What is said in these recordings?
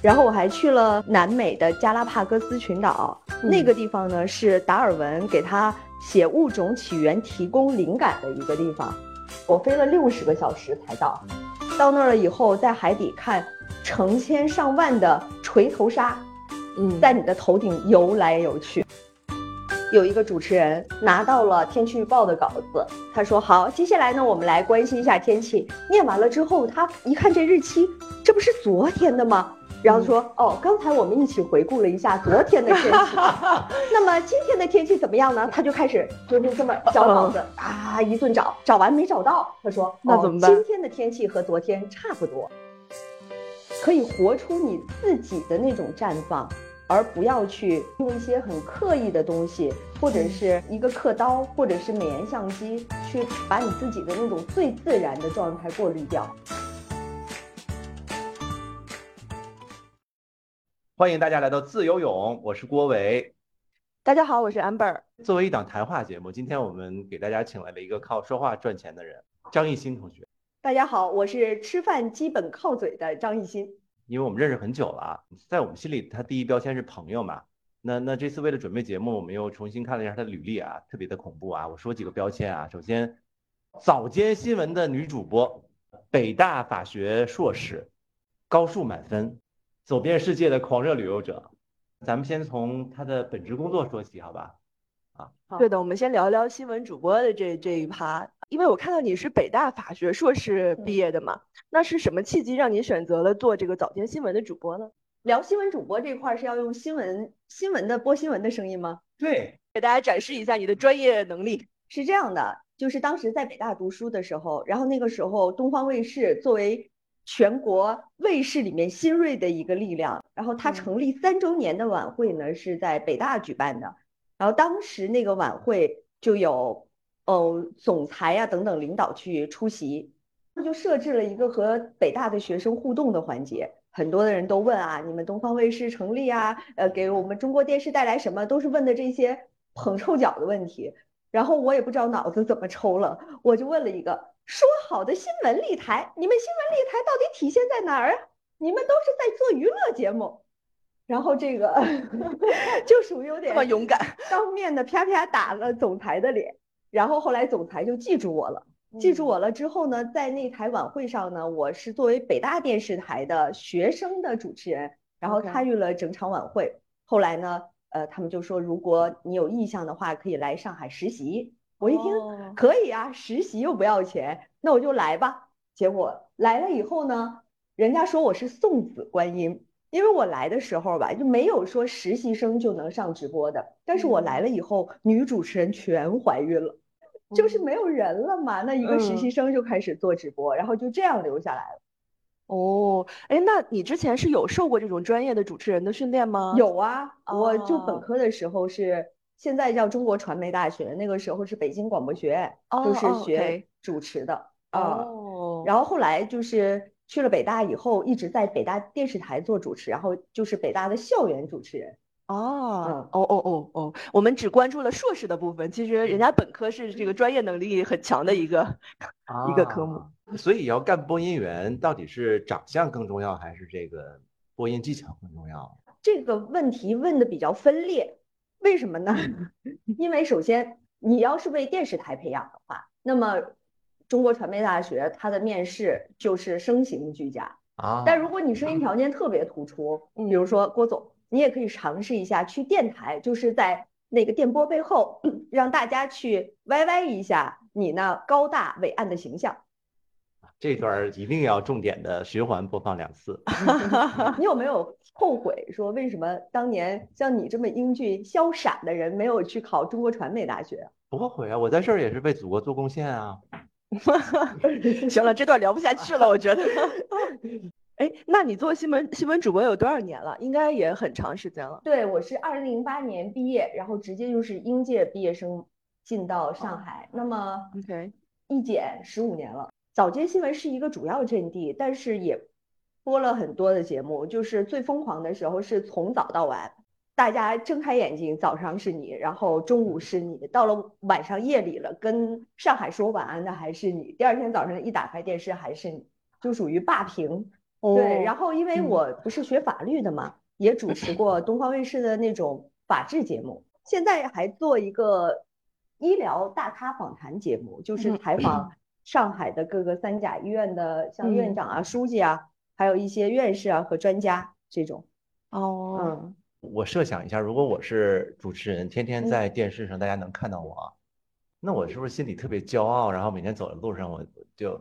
然后我还去了南美的加拉帕戈斯群岛，那个地方呢是达尔文给他写《物种起源》提供灵感的一个地方。我飞了六十个小时才到，到那儿了以后，在海底看成千上万的锤头鲨，嗯，在你的头顶游来游去。有一个主持人拿到了天气预报的稿子，他说：“好，接下来呢，我们来关心一下天气。”念完了之后，他一看这日期，这不是昨天的吗？然后说：“哦，刚才我们一起回顾了一下昨天的天气，那么今天的天气怎么样呢？”他就开始就是这么找稿子啊，一顿找，找完没找到，他说：“那怎么办？今天的天气和昨天差不多，可以活出你自己的那种绽放。”而不要去用一些很刻意的东西，或者是一个刻刀，或者是美颜相机，去把你自己的那种最自然的状态过滤掉。欢迎大家来到自由泳，我是郭伟。大家好，我是 Amber。作为一档谈话节目，今天我们给大家请来了一个靠说话赚钱的人——张艺兴同学。大家好，我是吃饭基本靠嘴的张艺兴。因为我们认识很久了啊，在我们心里，他第一标签是朋友嘛。那那这次为了准备节目，我们又重新看了一下他的履历啊，特别的恐怖啊。我说几个标签啊，首先，早间新闻的女主播，北大法学硕士，高数满分，走遍世界的狂热旅游者。咱们先从他的本职工作说起，好吧？啊，对的，我们先聊聊新闻主播的这这一趴。因为我看到你是北大法学硕士毕业的嘛，那是什么契机让你选择了做这个早间新闻的主播呢？聊新闻主播这块是要用新闻新闻的播新闻的声音吗？对，给大家展示一下你的专业能力。是这样的，就是当时在北大读书的时候，然后那个时候东方卫视作为全国卫视里面新锐的一个力量，然后它成立三周年的晚会呢是在北大举办的，然后当时那个晚会就有。哦，总裁呀等等领导去出席，他就设置了一个和北大的学生互动的环节。很多的人都问啊，你们东方卫视成立啊，呃，给我们中国电视带来什么？都是问的这些捧臭脚的问题。然后我也不知道脑子怎么抽了，我就问了一个：说好的新闻立台，你们新闻立台到底体现在哪儿啊？你们都是在做娱乐节目。然后这个 就属于有点这么勇敢，当面的啪啪打了总裁的脸。然后后来总裁就记住我了，记住我了之后呢，在那台晚会上呢，我是作为北大电视台的学生的主持人，然后参与了整场晚会。后来呢，呃，他们就说如果你有意向的话，可以来上海实习。我一听可以啊，实习又不要钱，那我就来吧。结果来了以后呢，人家说我是送子观音。因为我来的时候吧，就没有说实习生就能上直播的。但是我来了以后，女主持人全怀孕了，就是没有人了嘛。那一个实习生就开始做直播，然后就这样留下来了。哦，哎，那你之前是有受过这种专业的主持人的训练吗？有啊，我就本科的时候是现在叫中国传媒大学，那个时候是北京广播学院，就是学主持的啊。然后后来就是。去了北大以后，一直在北大电视台做主持，然后就是北大的校园主持人。哦，哦哦哦哦，我们只关注了硕士的部分，其实人家本科是这个专业能力很强的一个 一个科目。所以要干播音员，到底是长相更重要，还是这个播音技巧更重要？这个问题问的比较分裂，为什么呢？因为首先你要是为电视台培养的话，那么。中国传媒大学，它的面试就是声形俱佳啊。但如果你声音条件特别突出，比如说郭总，你也可以尝试一下去电台，就是在那个电波背后，让大家去歪歪一下你那高大伟岸的形象。这段一定要重点的循环播放两次。你有没有后悔说为什么当年像你这么英俊潇洒的人没有去考中国传媒大学？不后悔啊，我在这儿也是为祖国做贡献啊。行了，这段聊不下去了，我觉得。哎，那你做新闻新闻主播有多少年了？应该也很长时间了。对，我是二零零八年毕业，然后直接就是应届毕业生进到上海。那么，OK，一减十五年了。早间新闻是一个主要阵地，但是也播了很多的节目，就是最疯狂的时候是从早到晚。大家睁开眼睛，早上是你，然后中午是你，到了晚上夜里了，跟上海说晚安的还是你，第二天早上一打开电视还是你，就属于霸屏。对，然后因为我不是学法律的嘛，也主持过东方卫视的那种法制节目，现在还做一个医疗大咖访谈节目，就是采访上海的各个三甲医院的像院长啊、书记啊，还有一些院士啊和专家这种。哦，嗯。我设想一下，如果我是主持人，天天在电视上大家能看到我，那我是不是心里特别骄傲？然后每天走在路上，我就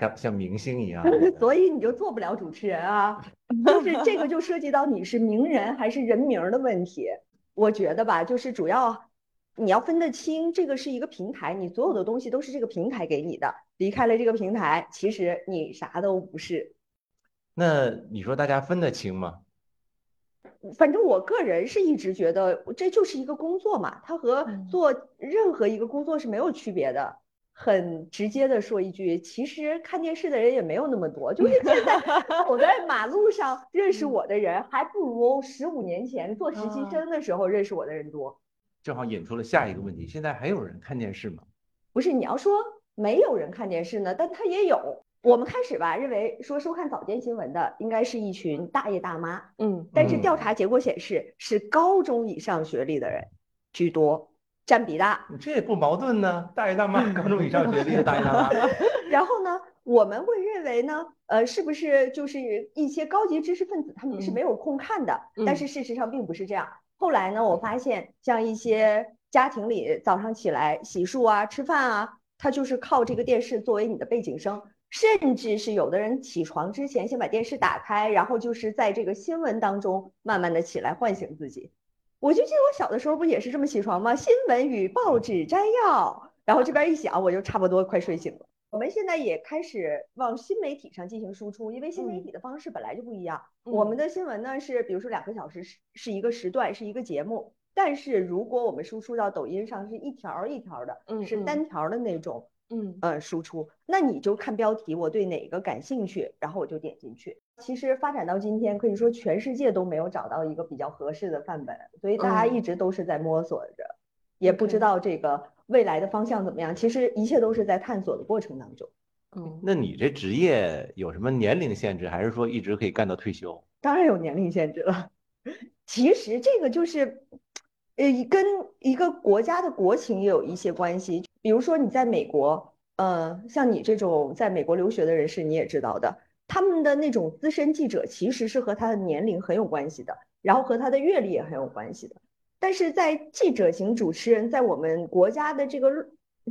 像像明星一样。所以你就做不了主持人啊！就是这个就涉及到你是名人还是人名的问题。我觉得吧，就是主要你要分得清，这个是一个平台，你所有的东西都是这个平台给你的。离开了这个平台，其实你啥都不是。那你说大家分得清吗？反正我个人是一直觉得这就是一个工作嘛，它和做任何一个工作是没有区别的。很直接的说一句，其实看电视的人也没有那么多，就是现在 走在马路上认识我的人，还不如十五年前做实习生的时候认识我的人多。正好引出了下一个问题，现在还有人看电视吗？不是，你要说没有人看电视呢，但他也有。我们开始吧，认为说收看早间新闻的应该是一群大爷大妈，嗯，但是调查结果显示是高中以上学历的人居多，占比大。这也不矛盾呢，大爷大妈，高中以上学历的大爷大妈。然后呢，我们会认为呢，呃，是不是就是一些高级知识分子他们是没有空看的？但是事实上并不是这样。后来呢，我发现像一些家庭里早上起来洗漱啊、吃饭啊，他就是靠这个电视作为你的背景声。甚至是有的人起床之前先把电视打开，然后就是在这个新闻当中慢慢的起来唤醒自己。我就记得我小的时候不也是这么起床吗？新闻与报纸摘要，然后这边一响，我就差不多快睡醒了。我们现在也开始往新媒体上进行输出，因为新媒体的方式本来就不一样。我们的新闻呢是，比如说两个小时是是一个时段，是一个节目，但是如果我们输出到抖音上，是一条一条的，是单条的那种。嗯呃，输出，那你就看标题，我对哪个感兴趣，然后我就点进去。其实发展到今天，可以说全世界都没有找到一个比较合适的范本，所以大家一直都是在摸索着，也不知道这个未来的方向怎么样。其实一切都是在探索的过程当中。嗯，那你这职业有什么年龄限制，还是说一直可以干到退休？当然有年龄限制了。其实这个就是，呃，跟一个国家的国情也有一些关系。比如说你在美国，呃，像你这种在美国留学的人士，你也知道的，他们的那种资深记者其实是和他的年龄很有关系的，然后和他的阅历也很有关系的。但是在记者型主持人，在我们国家的这个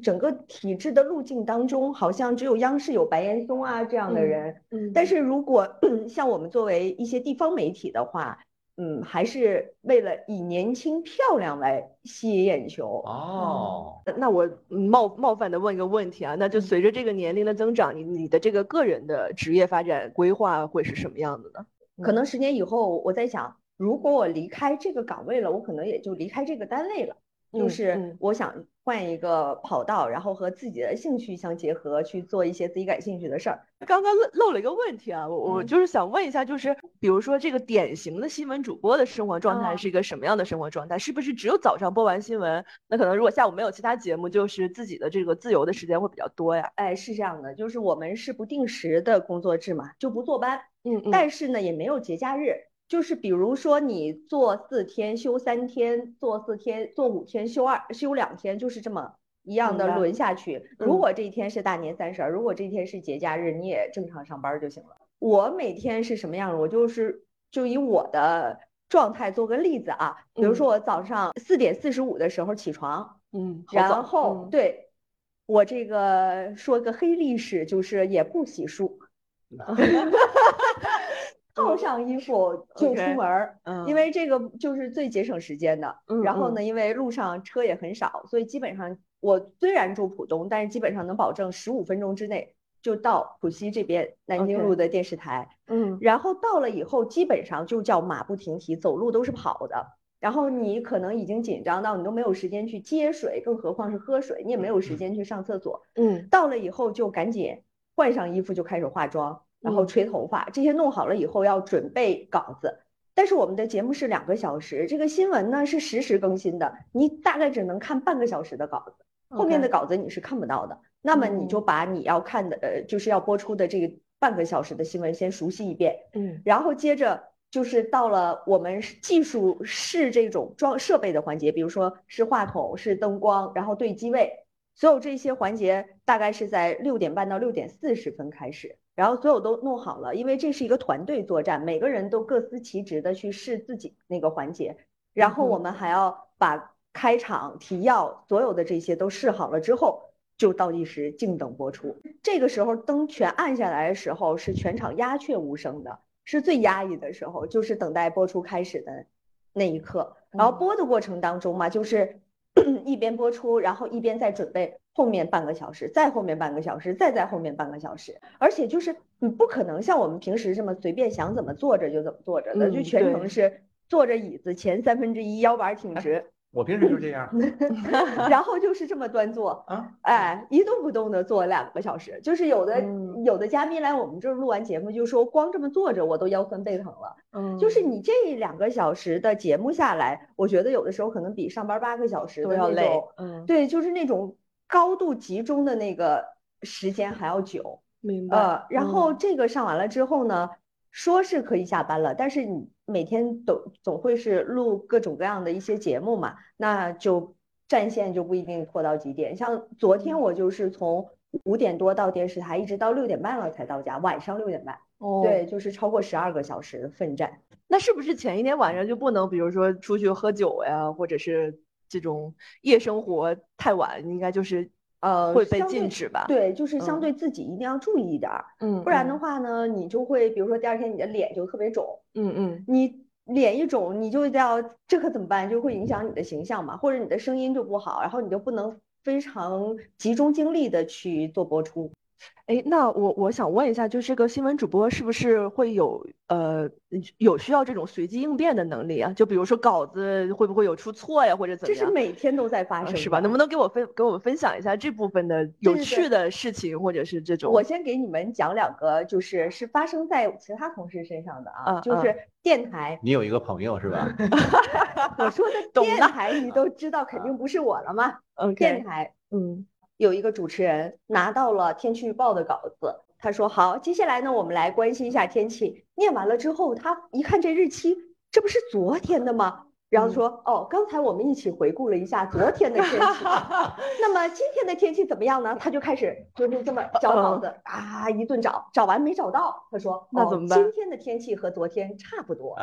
整个体制的路径当中，好像只有央视有白岩松啊这样的人。嗯，但是如果 像我们作为一些地方媒体的话，嗯，还是为了以年轻漂亮来吸引眼球哦。那我冒冒犯的问一个问题啊，那就随着这个年龄的增长，你你的这个个人的职业发展规划会是什么样子呢？可能十年以后，我在想，如果我离开这个岗位了，我可能也就离开这个单位了。就是我想换一个跑道，然后和自己的兴趣相结合，去做一些自己感兴趣的事儿。刚刚漏漏了一个问题啊，我我就是想问一下，就是比如说这个典型的新闻主播的生活状态是一个什么样的生活状态？是不是只有早上播完新闻，那可能如果下午没有其他节目，就是自己的这个自由的时间会比较多呀？哎，是这样的，就是我们是不定时的工作制嘛，就不坐班，嗯嗯，但是呢也没有节假日。就是比如说你做四天休三天，做四天做五天休二休两天，就是这么一样的轮下去。如果这一天是大年三十，如果这一天是节假日，你也正常上班就行了。我每天是什么样？我就是就以我的状态做个例子啊，比如说我早上四点四十五的时候起床，嗯，然后对我这个说个黑历史，就是也不洗漱。套上衣服就出门儿，因为这个就是最节省时间的。然后呢，因为路上车也很少，所以基本上我虽然住浦东，但是基本上能保证十五分钟之内就到浦西这边南京路的电视台。嗯，然后到了以后，基本上就叫马不停蹄，走路都是跑的。然后你可能已经紧张到你都没有时间去接水，更何况是喝水，你也没有时间去上厕所。嗯，到了以后就赶紧换上衣服就开始化妆。然后吹头发，这些弄好了以后要准备稿子，但是我们的节目是两个小时，这个新闻呢是实时更新的，你大概只能看半个小时的稿子，后面的稿子你是看不到的。那么你就把你要看的，呃，就是要播出的这个半个小时的新闻先熟悉一遍，嗯，然后接着就是到了我们技术试这种装设备的环节，比如说是话筒、是灯光，然后对机位，所有这些环节大概是在六点半到六点四十分开始，然后所有都弄好了，因为这是一个团队作战，每个人都各司其职的去试自己那个环节，然后我们还要把开场、提要所有的这些都试好了之后。就倒计时静等播出，这个时候灯全暗下来的时候，是全场鸦雀无声的，是最压抑的时候，就是等待播出开始的那一刻。然后播的过程当中嘛，就是 一边播出，然后一边在准备后面半个小时，再后面半个小时，再在后面半个小时。而且就是你不可能像我们平时这么随便想怎么坐着就怎么坐着的，就全程是坐着椅子前三分之一，腰板挺直。我平时就这样，然后就是这么端坐啊，哎，一动不动的坐两个小时。就是有的有的嘉宾来我们这儿录完节目，就说光这么坐着我都腰酸背疼了。嗯，就是你这两个小时的节目下来，我觉得有的时候可能比上班八个小时都要累，嗯，对，就是那种高度集中的那个时间还要久。明白。呃，然后这个上完了之后呢？说是可以下班了，但是你每天都总会是录各种各样的一些节目嘛，那就战线就不一定拖到几点。像昨天我就是从五点多到电视台，一直到六点半了才到家，晚上六点半。哦，对，就是超过十二个小时的奋战。那是不是前一天晚上就不能，比如说出去喝酒呀，或者是这种夜生活太晚，应该就是。呃，会被禁止吧？对，就是相对自己一定要注意一点儿，嗯，不然的话呢，你就会，比如说第二天你的脸就特别肿，嗯嗯，你脸一肿，你就要这可怎么办？就会影响你的形象嘛，或者你的声音就不好，然后你就不能非常集中精力的去做播出。哎，那我我想问一下，就这个新闻主播是不是会有呃有需要这种随机应变的能力啊？就比如说稿子会不会有出错呀，或者怎么样？这是每天都在发生，是吧？能不能给我分给我们分享一下这部分的有趣的事情，或者是这种？我先给你们讲两个，就是是发生在其他同事身上的啊，就是电台。你有一个朋友是吧？我说的电台你都知道，肯定不是我了吗？嗯，电台，嗯。有一个主持人拿到了天气预报的稿子，他说：“好，接下来呢，我们来关心一下天气。”念完了之后，他一看这日期，这不是昨天的吗？然后说：“哦，刚才我们一起回顾了一下昨天的天气，那么今天的天气怎么样呢？”他就开始就是这么 找稿子啊，一顿找，找完没找到，他说：“那怎么办？今天的天气和昨天差不多。”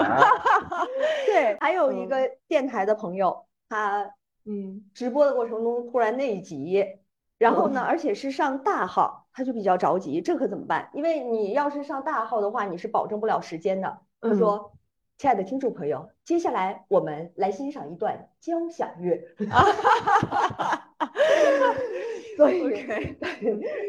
对，还有一个电台的朋友，他嗯，直播的过程中突然内急。然后呢，而且是上大号，他就比较着急，这可怎么办？因为你要是上大号的话，你是保证不了时间的。他说：“亲爱的听众朋友，接下来我们来欣赏一段交响乐。”所以，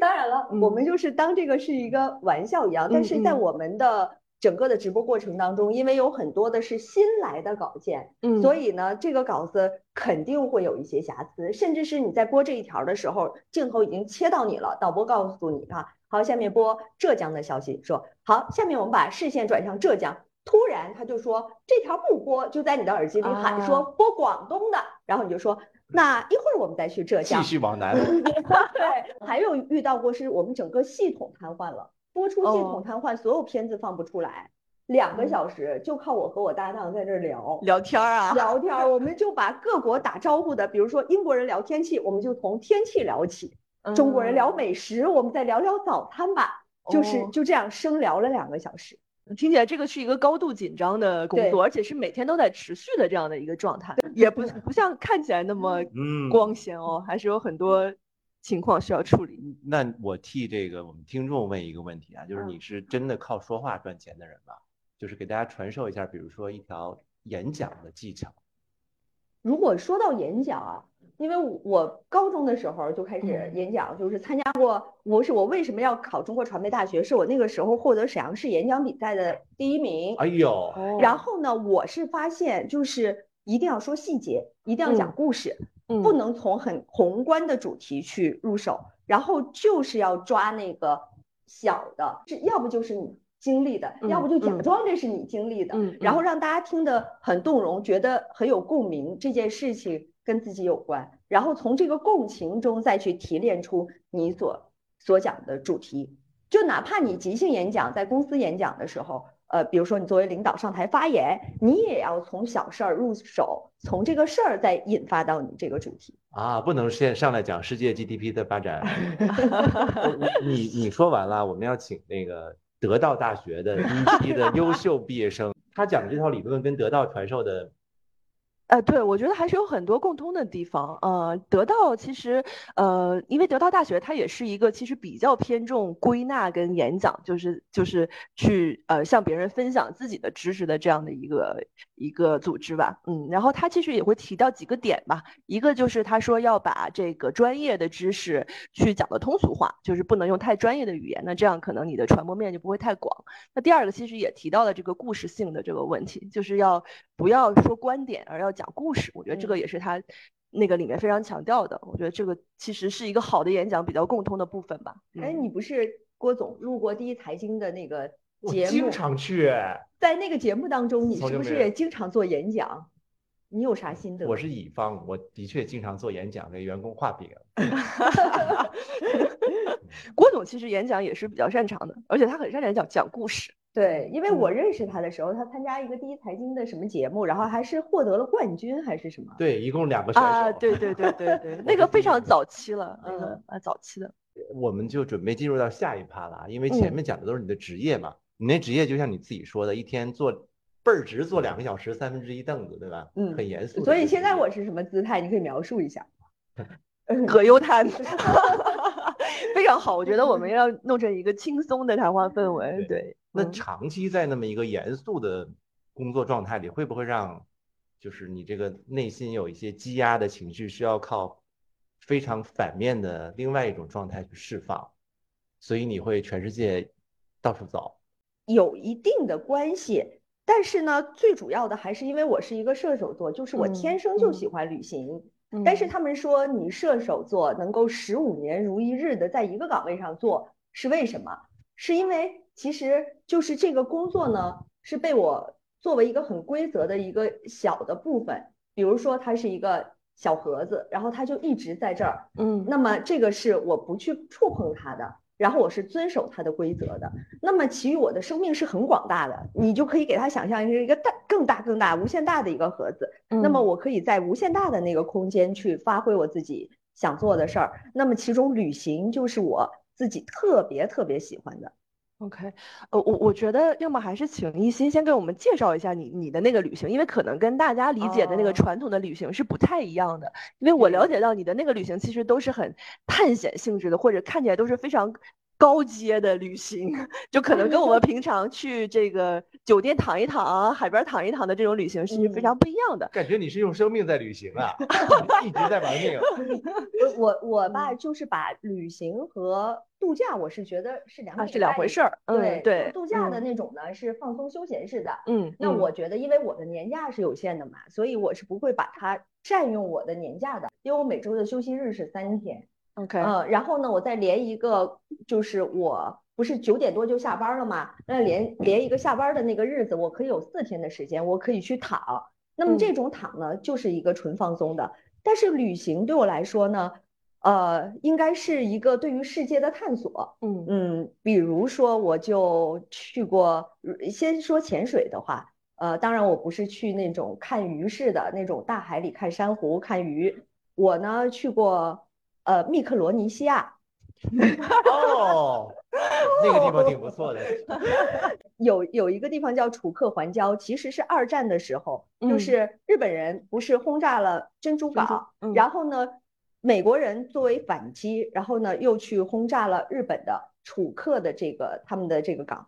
当然了，我们就是当这个是一个玩笑一样，但是在我们的。整个的直播过程当中，因为有很多的是新来的稿件，嗯，所以呢，这个稿子肯定会有一些瑕疵，甚至是你在播这一条的时候，镜头已经切到你了，导播告诉你啊，好，下面播浙江的消息，说好，下面我们把视线转向浙江，突然他就说这条不播，就在你的耳机里喊说播广东的，然后你就说那一会儿我们再去浙江，继续往南，对，还有遇到过是我们整个系统瘫痪了。播出系统瘫痪，所有片子放不出来，两个小时就靠我和我搭档在这聊。聊天啊，聊天，我们就把各国打招呼的，比如说英国人聊天气，我们就从天气聊起；中国人聊美食，我们再聊聊早餐吧，就是就这样生聊了两个小时。听起来这个是一个高度紧张的工作，而且是每天都在持续的这样的一个状态，也不不像看起来那么光鲜哦，还是有很多。情况需要处理。那我替这个我们听众问一个问题啊，就是你是真的靠说话赚钱的人吗？就是给大家传授一下，比如说一条演讲的技巧。如果说到演讲啊，因为我高中的时候就开始演讲，就是参加过。我是我为什么要考中国传媒大学？是我那个时候获得沈阳市演讲比赛的第一名。哎呦！然后呢，我是发现就是一定要说细节，一定要讲故事。不能从很宏观的主题去入手，然后就是要抓那个小的，这要不就是你经历的，要不就假装这是你经历的，然后让大家听得很动容，觉得很有共鸣，这件事情跟自己有关，然后从这个共情中再去提炼出你所所讲的主题，就哪怕你即兴演讲，在公司演讲的时候。呃，比如说你作为领导上台发言，你也要从小事儿入手，从这个事儿再引发到你这个主题啊，不能先上来讲世界 GDP 的发展。你你说完了，我们要请那个得道大学的一批的优秀毕业生，他讲的这套理论跟得到传授的。呃，对，我觉得还是有很多共通的地方。呃，得到其实，呃，因为得到大学它也是一个其实比较偏重归纳跟演讲，就是就是去呃向别人分享自己的知识的这样的一个一个组织吧。嗯，然后他其实也会提到几个点吧，一个就是他说要把这个专业的知识去讲的通俗化，就是不能用太专业的语言，那这样可能你的传播面就不会太广。那第二个其实也提到了这个故事性的这个问题，就是要不要说观点，而要讲故事，我觉得这个也是他那个里面非常强调的。我觉得这个其实是一个好的演讲比较共通的部分吧。哎，你不是郭总录过第一财经的那个节目？经常去。在那个节目当中，你是不是也经常做演讲？你有啥心得？我是乙方，我的确经常做演讲，给员工画饼。郭总其实演讲也是比较擅长的，而且他很擅长讲讲故事。对，因为我认识他的时候，他参加一个第一财经的什么节目，然后还是获得了冠军还是什么？对，一共两个选手。啊，对对对对对，那个非常早期了，那个啊早期的。我们就准备进入到下一趴了，因为前面讲的都是你的职业嘛，你那职业就像你自己说的，一天坐倍儿直坐两个小时，三分之一凳子，对吧？嗯，很严肃。所以现在我是什么姿态？你可以描述一下。葛优瘫，非常好，我觉得我们要弄成一个轻松的谈话氛围，对。那长期在那么一个严肃的工作状态里，会不会让就是你这个内心有一些积压的情绪，需要靠非常反面的另外一种状态去释放？所以你会全世界到处走，有一定的关系。但是呢，最主要的还是因为我是一个射手座，就是我天生就喜欢旅行。但是他们说你射手座能够十五年如一日的在一个岗位上做，是为什么？是因为。其实就是这个工作呢，是被我作为一个很规则的一个小的部分，比如说它是一个小盒子，然后它就一直在这儿，嗯，那么这个是我不去触碰它的，然后我是遵守它的规则的。那么其余我的生命是很广大的，你就可以给它想象是一个大、更大、更大、无限大的一个盒子。那么我可以在无限大的那个空间去发挥我自己想做的事儿。那么其中旅行就是我自己特别特别喜欢的。OK，呃，我我觉得要么还是请一心先给我们介绍一下你你的那个旅行，因为可能跟大家理解的那个传统的旅行是不太一样的。因为我了解到你的那个旅行其实都是很探险性质的，或者看起来都是非常。高阶的旅行，就可能跟我们 平常去这个酒店躺一躺、海边躺一躺的这种旅行是非常不一样的。感觉你是用生命在旅行啊，一直在玩命。我我吧，就是把旅行和度假，我是觉得是两是两回事儿。对对，度假的那种呢是放松休闲式的。嗯，那我觉得，因为我的年假是有限的嘛，所以我是不会把它占用我的年假的，因为我每周的休息日是三天。OK，嗯，然后呢，我再连一个，就是我不是九点多就下班了嘛？那连连一个下班的那个日子，我可以有四天的时间，我可以去躺。那么这种躺呢，就是一个纯放松的。但是旅行对我来说呢，呃，应该是一个对于世界的探索。嗯嗯，比如说我就去过，先说潜水的话，呃，当然我不是去那种看鱼式的那种大海里看珊瑚看鱼，我呢去过。呃，密克罗尼西亚，哦，那个地方挺不错的。有有一个地方叫楚克环礁，其实是二战的时候，就是日本人不是轰炸了珍珠港，然后呢，美国人作为反击，然后呢又去轰炸了日本的楚克的这个他们的这个港，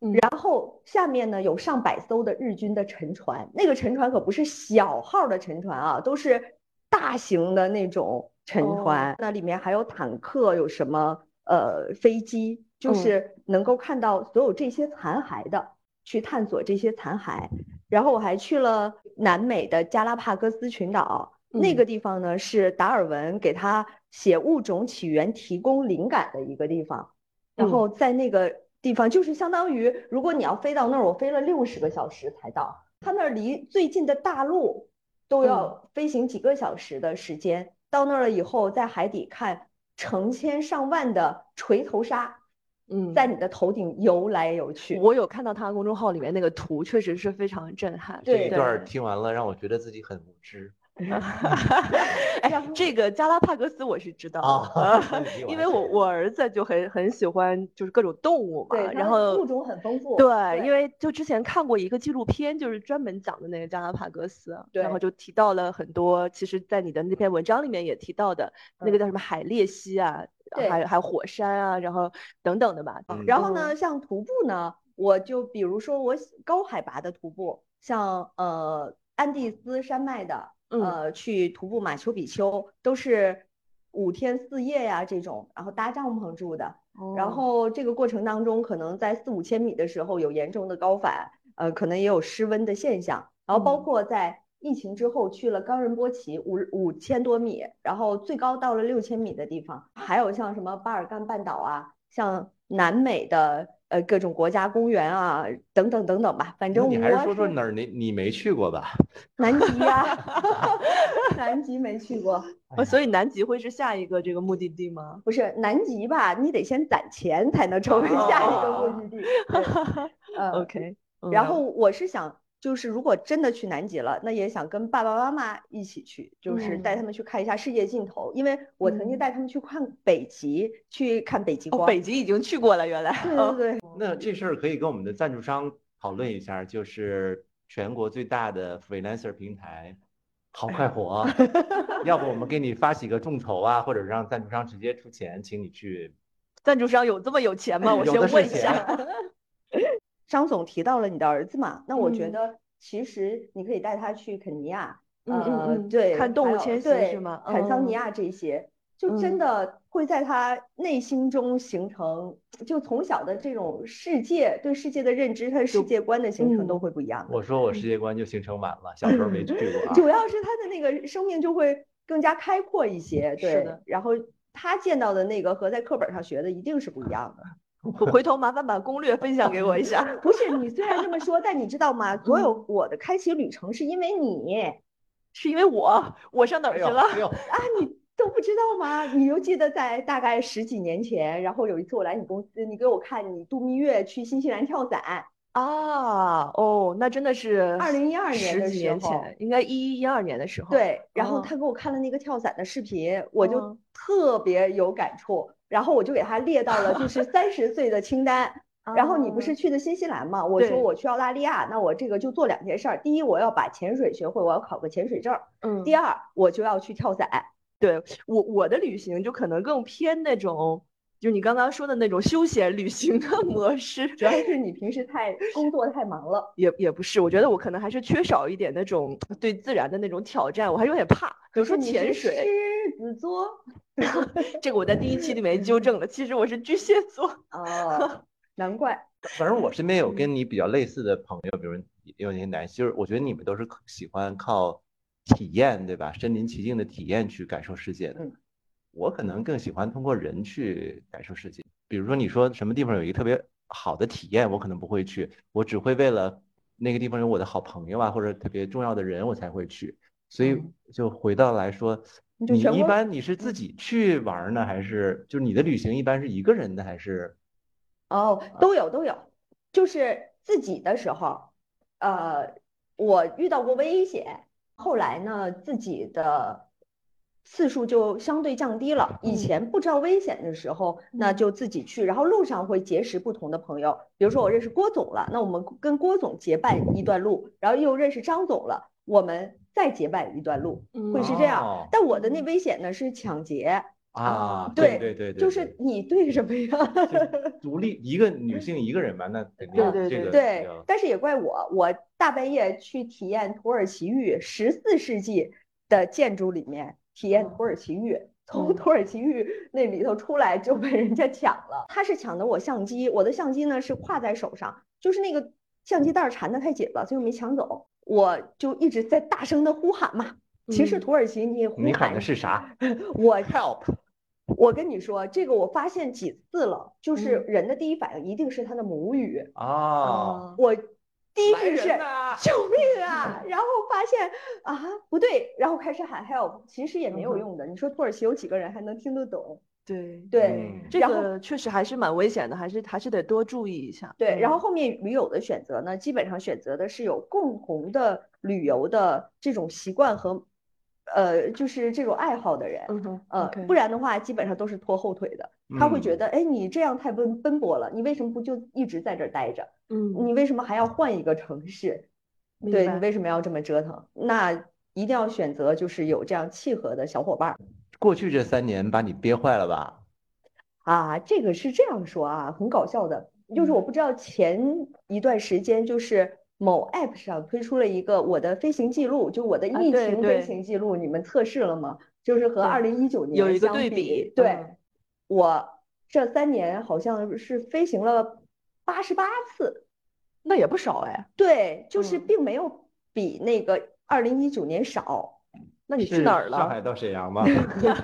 然后下面呢有上百艘的日军的沉船，那个沉船可不是小号的沉船啊，都是大型的那种。沉船，那里面还有坦克，有什么呃飞机，就是能够看到所有这些残骸的，去探索这些残骸。然后我还去了南美的加拉帕戈斯群岛，那个地方呢是达尔文给他写物种起源提供灵感的一个地方。然后在那个地方，就是相当于如果你要飞到那儿，我飞了六十个小时才到。他那儿离最近的大陆都要飞行几个小时的时间。到那儿了以后，在海底看成千上万的锤头鲨，嗯，在你的头顶游来游去。我有看到他公众号里面那个图，确实是非常震撼。这一段听完了，让我觉得自己很无知。哎，这个加拉帕戈斯我是知道啊的，因为我我儿子就很很喜欢就是各种动物嘛，对，然后物种很丰富。对，对因为就之前看过一个纪录片，就是专门讲的那个加拉帕戈斯，对然后就提到了很多，其实，在你的那篇文章里面也提到的那个嗯叫什么海鬣蜥啊，对还有还有火山啊，然后等等的吧。嗯然后呢，像徒步呢，我就比如说我喜高海拔的徒步，像呃安第斯山脉的，嗯呃去徒步马丘比丘，都是五天四夜呀这种，然后搭帐篷住的。然哦后这个过程当中，可能在四五千米的时候有严重的高反，呃，可能也有失温的现象。然后包嗯括在疫情之后去了冈仁波齐五五千多米，然后最高到了六千米的地方，还有像什么巴尔干半岛啊，像南美的呃各种国家公园啊，等等等等吧。反正你还是说说哪儿你你没去过吧？南极呀、南极没去过。呃所以南极会是下一个这个目的地吗？不是南极吧？你得先攒钱才能成为下一个目的地。OK，嗯然后我是想，就是如果真的去南极了，那也想跟爸爸妈妈一起去，就是带他们去看一下世界尽头。因为我曾经嗯带他们去看北极，去看北极哦，光。北极已经去过了，原来。对哦对对，那这事儿可以跟我们的赞助商讨论一下，就是全国最大的 freelancer 平台，好快活。要不我们给你发起个众筹啊，或者让赞助商直接出钱，请你去。赞助商有这么有钱吗？我先问一下。张总提到了你的儿子嘛，那我觉嗯得其实你可以带他去肯尼亚，嗯嗯呃，嗯对，看动物迁徙对是吗坦桑尼嗯亚这些，就真嗯的会在他内心中形成，就从小的这种世界对世界的认知，他的世界观的形成都嗯会不一样。我说我世界观就形成晚了，小时候没去过啊。主要是他的那个生命就会更加开阔一些，对是的，然后他见到的那个和在课本上学的一定是不一样的。回回头麻烦把攻略分享给我一下。不是你虽然这么说，但你知道吗？所有我的开启旅程是因为你。是因为我我上哪儿去了？啊，你都不知道吗？你又记得在大概十几年前，然后有一次我来你公司，你给我看你度蜜月去新西兰跳伞，啊，哦，那真的是二零一二年十几的时候年前，应该一一一二年的时候。对，然后哦他给我看了那个跳伞的视频，我就嗯特别有感触，然后我就给他列到了就是 三十岁的清单。然后你不是啊去的新西兰嘛？我说我去澳大利亚，那我这个就做两件事儿。第一，我要把潜水学会，我要考个潜水证儿。嗯，第二，我就要去跳伞。对我我的旅行就可能更偏那种，就是你刚刚说的那种休闲旅行的 模式。主要是你平时太工作太忙了。也也不是，我觉得我可能还是缺少一点那种对自然的那种挑战，我还有点怕。比如说潜水，狮子座。这个我在第一期里面纠正了，其实我是巨蟹座。哦，难怪。反正我身边有嗯跟你比较类似的朋友，比如有那些男，就是我觉得你们都是喜欢靠体验，对吧？身临其境的体验去感受世界的。嗯我可能更喜欢通过人去感受世界。比如说你说什么地方有一个特别好的体验，我可能不会去，我只会为了那个地方有我的好朋友啊，或者特别重要的人，我才会去。所以嗯就回到来说，你一般你是自己去玩呢，还是就是你的旅行一般是一个人的，还是？哦，都有都有，就是自己的时候，呃，我遇到过危险，后来呢，自己的次数就相对降低了。以嗯前不知道危险的时候，那嗯就自己去，然后路上会结识不同的朋友，比如说我认识郭总了，那我们跟郭总结伴一段路，然后又认识张总了，我们再结伴一段路，会是这样。哦但我的那嗯危险呢是抢劫，啊，对对对对，就是你对什么呀？就独立一个女性一个人吧，那 肯定对对对对，但是也怪我，我大半夜去体验土耳其浴，十四世纪的建筑里面体验土耳其浴，从嗯土耳其浴那里头出来就被人家抢了。他是抢的我相机，我的相机呢是挎在手上，就是那个相机带儿缠的太紧了，所以我没抢走。我就一直在大声的呼喊嘛。其实嗯土耳其你呼你喊喊的是啥我？Help！我跟你说，这个我发现几次了，就是人的第一反应一定是他的母语。啊，我第一句是救命啊，然后发现啊不对，然后开始喊 help，其实也没有用的。你说土耳其有几个人还能听得懂？对对，嗯这然后个确实还是蛮危险的，还是还是得多注意一下。对，然后嗯后面驴友的选择呢，基本上选择的是有共同的旅游的这种习惯和，呃，就是这种爱好的人。嗯哼呃不然的话，基本上都是拖后腿的。他会觉嗯得，哎，你这样太奔奔波了，你为什么不就一直在这儿待着？嗯，你为什么还要换一个城市？对你为什么要这么折腾？那一定要选择就是有这样契合的小伙伴儿过去这三年把你憋坏了吧？啊。这个是这样说啊，很搞笑的，就是嗯我不知道前一段时间就是某 app 上推出了一个我的飞行记录，就我的啊疫情飞行记录，你们测试了吗？就是和对二零一九年有一个对比对嗯我这三年好像是飞行了八十八次。那也不少哎。对，就是嗯并没有比那个二零一九年少，那你去哪儿了？上海到沈阳吗？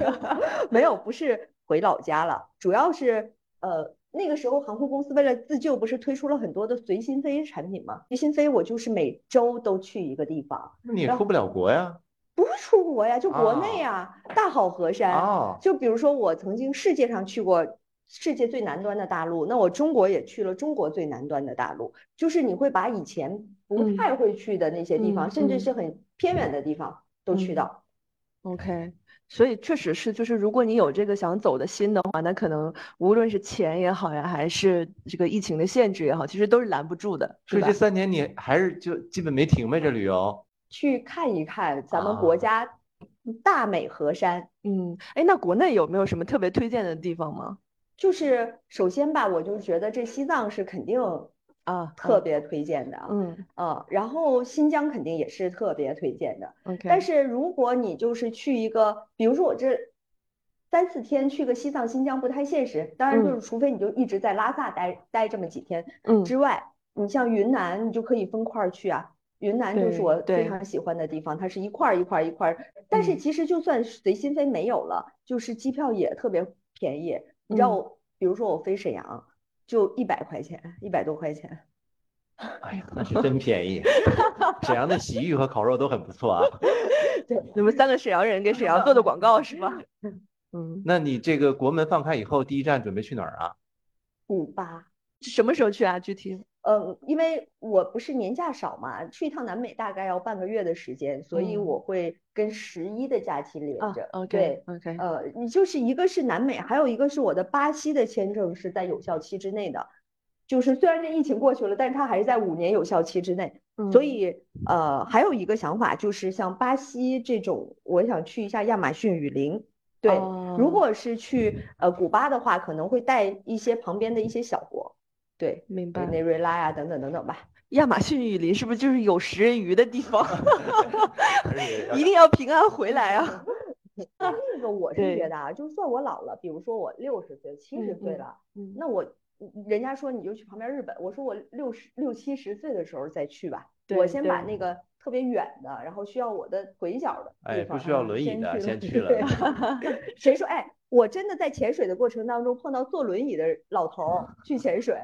没有，不是回老家了，主要是呃那个时候航空公司为了自救，不是推出了很多的随心飞产品吗？随心飞我就是每周都去一个地方，那你也出不了国呀。不是出国呀，就国内呀，大好河山。啊，就比如说我曾经世界上去过世界最南端的大陆，那我中国也去了中国最南端的大陆，就是你会把以前不嗯太会去的那些地方，嗯甚至嗯是很偏远的地方都去嗯到。OK，所以确实是，就是如果你有这个想走的心的话，那可能无论是钱也好呀，还是这个疫情的限制也好，其实都是拦不住的，所以这？三年你还是就基本没停呗，这旅游。去看一看咱们国啊家大美河山。嗯，哎，那国内有没有什么特别推荐的地方吗？就是首先吧，我就觉得这西藏是肯定啊，特别推荐的，嗯。啊，然后新疆肯定也是特别推荐的。，OK，但是如果你就是去一个，比如说我这三四天去个西藏、新疆不太现实，当然就是。除非你就一直在拉萨待待这么几天嗯。之外，你像云南，你就可以分块儿去啊。云南就是我非常。喜欢的地方，它是一块儿一块儿一块儿，但是嗯。其实就算随心飞没有了，就是机票也特别便宜。你知道比如说我飞沈阳，就一百块钱，一百多块钱。哎呀，那是真便宜。沈阳的洗浴和烤肉都很不错啊。对你们三个沈阳人给沈阳做的广告是吧？嗯，那你这个国门放开以后，第一站准备去哪儿啊？五八，什么时候去啊？具体？嗯，因为我不是年假少嘛，去一趟南美大概要半个月的时间，所以嗯我会跟十一的假期连啊着。对，OK，呃，你就是一个是南美，还有一个是我的巴西的签证是在有效期之内的，就是虽然这疫情过去了，但是它还是在五年有效期之内。所嗯以呃，还有一个想法就是像巴西这种，我想去一下亚马逊雨林。对，如哦果是去呃古巴的话，可能会带一些旁边的一些小国。对，明白。委内瑞拉呀、等等等等吧。亚马逊雨林是不是就是有食人鱼的地方？而且一定要平安回来啊！那那个我是觉得啊，就算我老了，比如说我六十岁、七十岁了，嗯那我人家说你就去旁边日本，我说我六十六七十岁的时候再去吧。我先把那个特别远的，然后需要我的腿脚的哎不地方需要轮椅先的先去 去了对谁说哎，我真的在潜水的过程当中碰到坐轮椅的老头去潜水。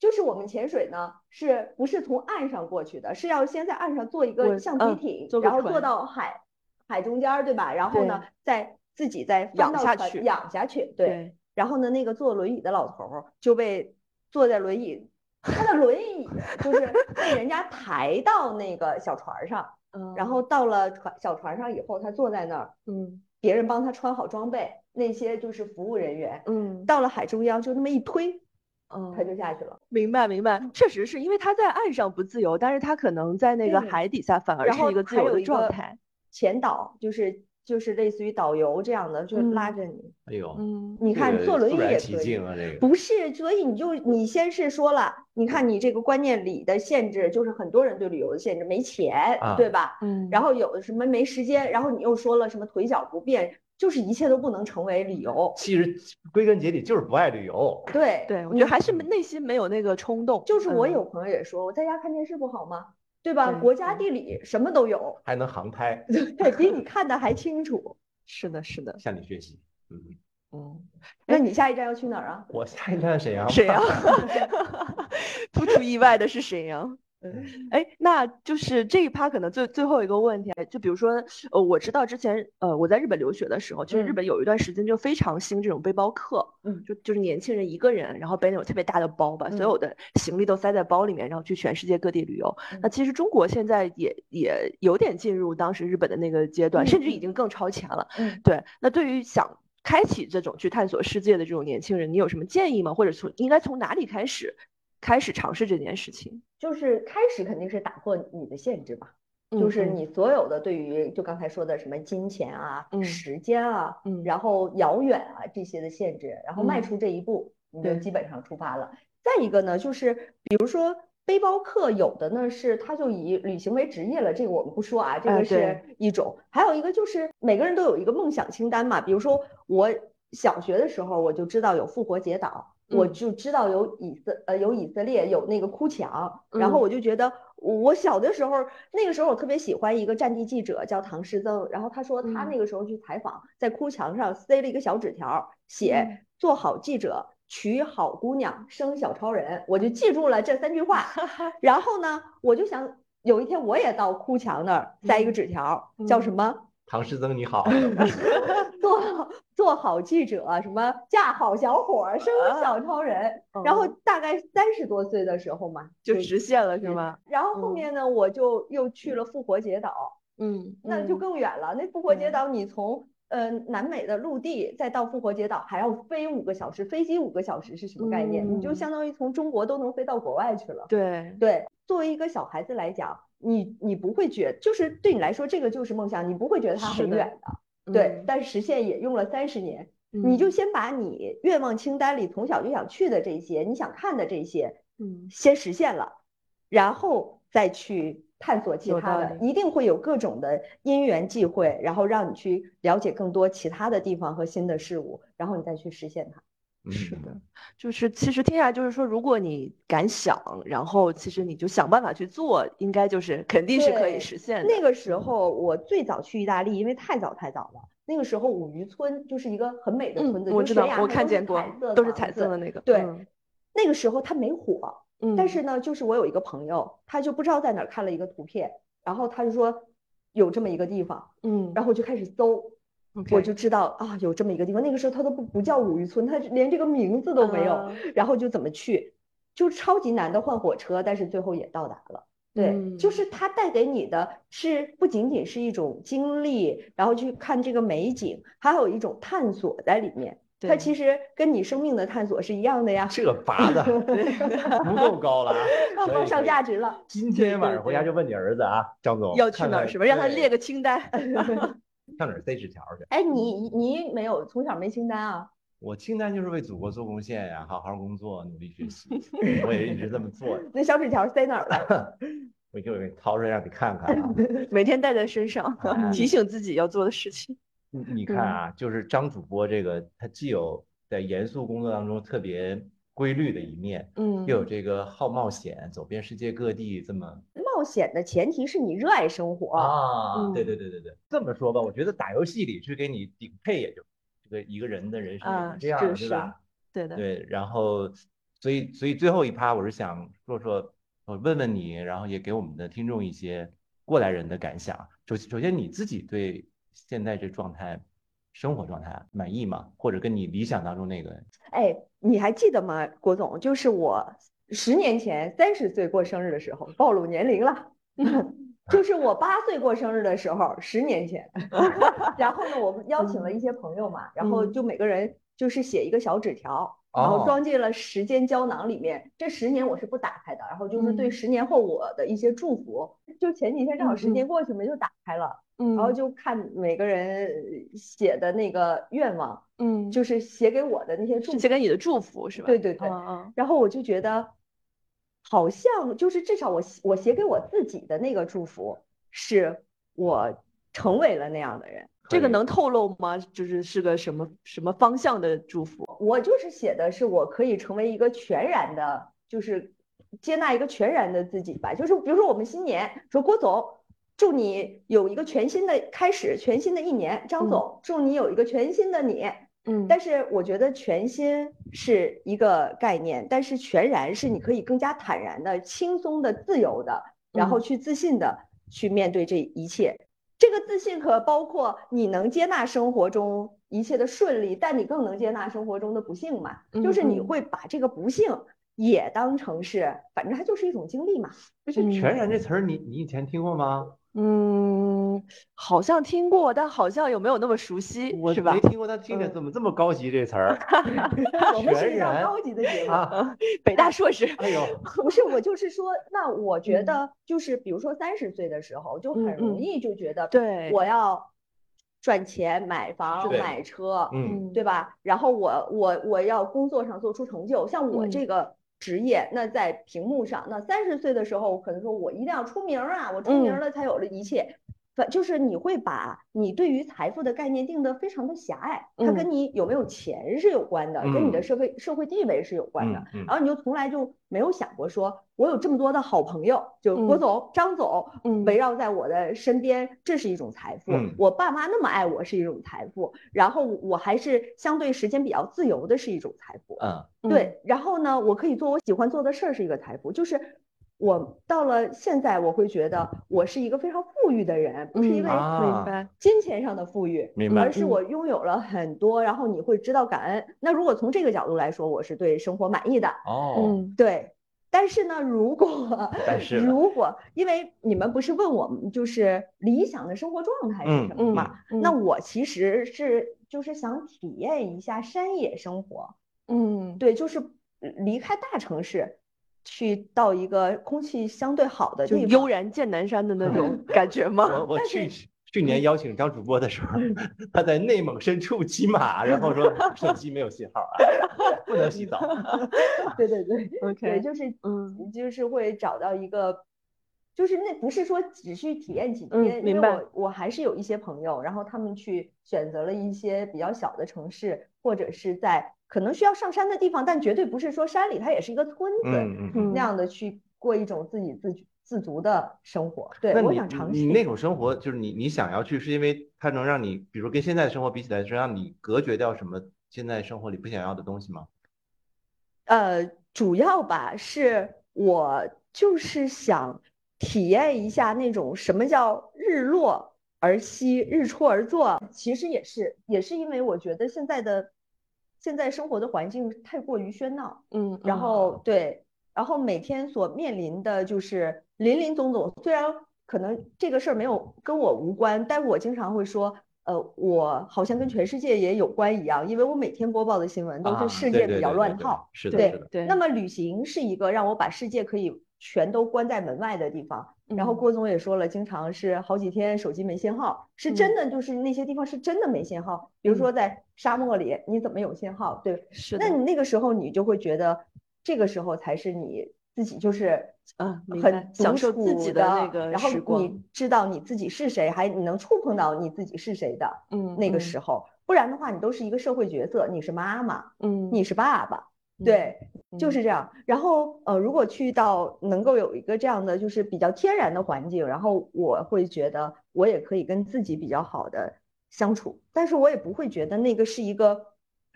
就是我们潜水呢，是不是从岸上过去的？是要先在岸上做一个橡嗯皮艇，然后坐到海海中间儿，对吧？然后呢，再自己再翻仰下去仰下去，对。对，然后呢，那个坐轮椅的老头儿就被坐在轮椅，他的轮椅 就是被人家抬到那个小船上，嗯然后到了船小船上以后，他坐在那儿，嗯别人帮他穿好装备，那些就是服务人员，嗯到了海中央就那么一推，嗯，他就下去了。明白明白，确实是因为他在岸上不自由，但是他可能在那个海底下反而是一个自由的状态。前导就是就是类似于导游这样的，就嗯拉着你。哎呦，嗯你看坐轮椅也可以。敬啊，这个。不是，所以你就你先是说了，你看你这个观念里的限制，就是很多人对旅游的限制，没钱，啊对吧？嗯，然后有的什么没时间，然后你又说了什么腿脚不便，就是一切都不能成为理由。其实归根结底就是不爱旅游。对对我觉得还是内心没有那个冲动。就是我嗯有朋友也说，我在家看电视不好吗？对吧？国家地理什么都有，还能航拍，对比你看的还清楚。是的是的，向你学习。嗯，嗯，那你下一站要去哪儿啊？我下一站沈阳。沈阳，不出意外的是沈阳。哎，那就是这一趴可能最最后一个问题，就比如说，呃，我知道之前，呃，我在日本留学的时候，其实日本有一段时间就非常兴这种背包客，嗯，就就是年轻人一个人，然后背那种特别大的包，把所有的行李都塞在包里面，然后去全世界各地旅游。那其实中国现在也也有点进入当时日本的那个阶段，甚至已经更超前了。嗯，对。那对于想开启这种去探索世界的这种年轻人，你有什么建议吗？或者从应该从哪里开始？开始尝试这件事情，就是开始肯定是打破你的限制吧，就是你所有的对于就刚才说的什么金钱啊、时间啊，然后遥远啊这些的限制，然后迈出这一步，你就基本上出发了。再一个呢，就是比如说背包客，有的呢是他就以旅行为职业了，这个我们不说啊，这个是一种。还有一个就是每个人都有一个梦想清单嘛，比如说我小学的时候我就知道有复活节岛。我就知道有以色呃有以色列有那个哭墙，然后我就觉得我小的时候那个时候我特别喜欢一个战地记者叫唐诗增，然后他说他那个时候去采访，在哭墙上塞了一个小纸条，写做好记者，娶好姑娘，生小超人，我就记住了这三句话。然后呢，我就想有一天我也到哭墙那儿塞一个纸条，叫什么？唐诗增你好，做做好记者，什么嫁好小伙儿，生小超人，然后大概三十多岁的时候嘛，就实现了是吗？然后后面呢，我就又去了复活节岛，嗯，那就更远了。那复活节岛，你从呃南美的陆地再到复活节岛，还要飞五个小时，飞机五个小时是什么概念？你就相当于从中国都能飞到国外去了。对对，作为一个小孩子来讲。你你不会觉，就是对你来说，这个就是梦想，你不会觉得它很远的，对。但实现也用了三十年，你就先把你愿望清单里从小就想去的这些，你想看的这些，嗯，先实现了，然后再去探索其他的，一定会有各种的因缘际会，然后让你去了解更多其他的地方和新的事物，然后你再去实现它。是的，就是其实听下来就是说，如果你敢想，然后其实你就想办法去做，应该就是肯定是可以实现的。那个时候我最早去意大利，因为太早太早了。那个时候五渔村就是一个很美的村子，我知道，我看见过，都是彩色的那个。对，那个时候它没火，但是呢，就是我有一个朋友，他就不知道在哪儿看了一个图片，然后他就说有这么一个地方，嗯，然后就开始搜。我就知道啊，有这么一个地方。那个时候它都不不叫五渔村，它连这个名字都没有。然后就怎么去，就超级难的换火车，但是最后也到达了。对，就是它带给你的是不仅仅是一种经历，然后去看这个美景，还有一种探索在里面。它其实跟你生命的探索是一样的呀。这拔的不够高了啊，高上价值了。今天晚上回家就问你儿子啊，张总要去哪儿是吧？让他列个清单。上哪儿塞纸条去？哎，你你没有从小没清单啊？我清单就是为祖国做贡献呀，好好工作，努力学习。我也一直这么做。那小纸条塞哪儿了？我就掏出来让你看看啊。每天带在身上，提醒自己要做的事情。你你看啊，就是张主播这个，他既有在严肃工作当中特别规律的一面，嗯，又有这个好冒险，走遍世界各地这么。冒险的前提是你热爱生活啊！对对对对对，这么说吧，我觉得打游戏里去给你顶配，也就这个一个人的人生这样，对吧？对的。对，然后所以所以最后一趴，我是想说说，我问问你，然后也给我们的听众一些过来人的感想。首首先你自己对现在这状态、生活状态满意吗？或者跟你理想当中那个？哎，你还记得吗，郭总？就是我。十年前三十岁过生日的时候暴露年龄了 就是我八岁过生日的时候，十年前。然后呢，我们邀请了一些朋友嘛，然后就每个人就是写一个小纸条，然后装进了时间胶囊里面。这十年我是不打开的，然后就是对十年后我的一些祝福。就前几天正好十年过去嘛，就打开了，然后就看每个人写的那个愿望，嗯，就是写给我的那些祝福，写给你的祝福是吧？对对对，然后我就觉得。好像就是至少我我写给我自己的那个祝福，是我成为了那样的人。这个能透露吗？就是是个什么什么方向的祝福？我就是写的是我可以成为一个全然的，就是接纳一个全然的自己吧。就是比如说我们新年说郭总，祝你有一个全新的开始，全新的一年。张总，祝你有一个全新的你。嗯，但是我觉得全新是一个概念，但是全然是你可以更加坦然的、轻松的、自由的，然后去自信的去面对这一切。这个自信可包括你能接纳生活中一切的顺利，但你更能接纳生活中的不幸嘛？就是你会把这个不幸也当成是，反正它就是一种经历嘛。这全然这词儿，你你以前听过吗？嗯，好像听过，但好像又没有那么熟悉，我是吧？没听过，但听着怎么这么高级这词儿？我们是一档高级的节目，啊！北大硕士。哎呦，不是，我就是说，那我 觉得就是，比如说三十岁的时候，就很容易就觉得，对，我要赚钱、买房、买车，嗯，对吧？然后我我我要工作上做出成就，像我这个。职业那在屏幕上，那三十岁的时候可能说我一定要出名啊，我出名了才有了一切。反就是你会把你对于财富的概念定得非常的狭隘，它跟你有没有钱是有关的，跟你的社会社会地位是有关的。然后你就从来就没有想过说，我有这么多的好朋友，就郭总、张总，围绕在我的身边，这是一种财富。我爸妈那么爱我是一种财富，然后我还是相对时间比较自由的是一种财富。嗯，对。然后呢，我可以做我喜欢做的事儿是一个财富，就是。我到了现在，我会觉得我是一个非常富裕的人，不是因为金钱上的富裕，而是我拥有了很多，然后你会知道感恩。那如果从这个角度来说，我是对生活满意的。哦，对。但是呢，如果 但是如果因为你们不是问我们就是理想的生活状态是什么嘛？那我其实是就是想体验一下山野生活。嗯，对，就是离开大城市。去到一个空气相对好的，就悠然见南山的那种 感觉吗？我我去去年邀请张主播的时候，他在内蒙深处骑马，然后说 手机没有信号啊，不能洗澡。对对对，OK，对，就是嗯，就是会找到一个，就是那不是说只去体验几天，因为我我还是有一些朋友，然后他们去选择了一些比较小的城市，或者是在。可能需要上山的地方，但绝对不是说山里它也是一个村子那样的去过一种自给自自足的生活。对，我想尝试。你那种生活，就是你你想要去，是因为它能让你，比如跟现在的生活比起来，是让你隔绝掉什么现在生活里不想要的东西吗？呃，主要吧，是我就是想体验一下那种什么叫日落而息，日出而作。其实也是，也是因为我觉得现在的。现在生活的环境太过于喧闹，嗯，然后对，然后每天所面临的就是林林总总。虽然可能这个事儿没有跟我无关，但是我经常会说，呃，我好像跟全世界也有关一样，因为我每天播报的新闻都是世界比较乱套。是的，对对。那么旅行是一个让我把世界可以全都关在门外的地方。然后郭总也说了，经常是好几天手机没信号，是真的，就是那些地方是真的没信号。比如说在沙漠里，你怎么有信号？对，是。那你那个时候你就会觉得，这个时候才是你自己就是嗯很享受自己的那个然后你知道你自己是谁，还你能触碰到你自己是谁的，嗯，那个时候，不然的话你都是一个社会角色，你是妈妈，嗯，你是爸爸。对，就是这样。然后，呃，如果去到能够有一个这样的，就是比较天然的环境，然后我会觉得我也可以跟自己比较好的相处，但是我也不会觉得那个是一个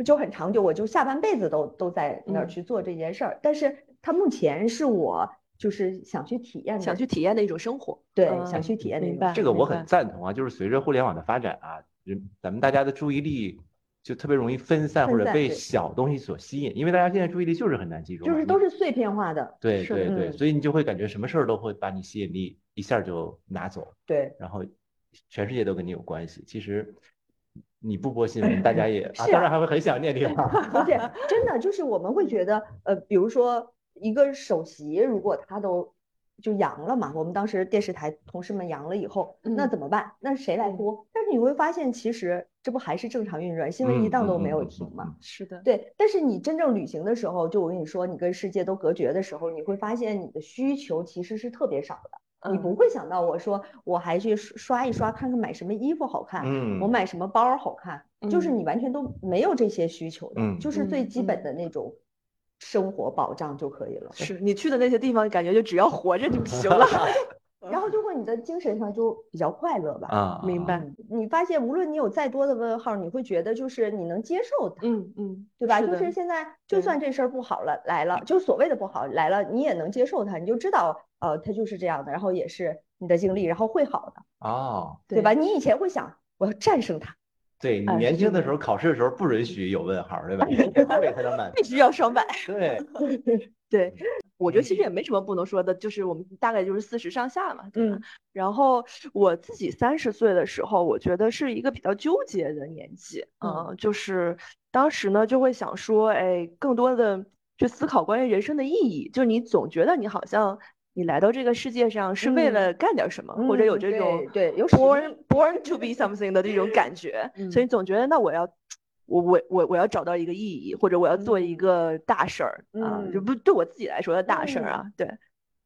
就很长久，我就下半辈子都都在那儿去做这件事儿。但是它目前是我就是想去体验、想去体验的一种生活。对，想去体验的一种。这个我很赞同啊，就是随着互联网的发展啊，人咱们大家的注意力。就特别容易分散或者被小东西所吸引，因为大家现在注意力就是很难集中，就是都是碎片化的。对对对，所以你就会感觉什么事儿都会把你吸引力一下就拿走。对，然后全世界都跟你有关系。其实你不播新闻，大家也 当然还会很想念你。而且真的就是我们会觉得，呃，比如说一个首席，如果他都。就阳了嘛？我们当时电视台同事们阳了以后，那怎么办？那谁来播？但是你会发现，其实这不还是正常运转，新闻一档都没有停嘛。是的，对。但是你真正旅行的时候，就我跟你说，你跟世界都隔绝的时候，你会发现你的需求其实是特别少的。你不会想到我说我还去刷一刷，看看买什么衣服好看，我买什么包好看，就是你完全都没有这些需求的，就是最基本的那种。生活保障就可以了。是你去的那些地方，感觉就只要活着就行了。然后就会你的精神上就比较快乐吧。啊，明白嗯你发现无论你有再多的问号，你会觉得就是你能接受它，嗯嗯，对吧？就是现在就算这事儿不好了来了，就所谓的不好来了，你也能接受它，你就知道呃它就是这样的，然后也是你的经历，然后会好的，哦，对吧？你以前会想我要战胜它，对你年轻的时候考试的时候不允许有问号，对吧？必须要双百。对，对，我觉得其实也没什么不能说的，就是我们大概就是四十上下嘛，对吧？嗯然后我自己三十岁的时候，我觉得是一个比较纠结的年纪，嗯嗯，就是当时呢就会想说，哎，更多的去思考关于人生的意义，就是你总觉得你好像你来到这个世界上是为嗯了干点什么，或者有嗯这种对对有使 born born to be something 的这种感觉，所以嗯总觉得那我要。我我我我要找到一个意义，或者我要做一嗯。个大事儿啊，就嗯。不对我自己来说的大事儿啊，对。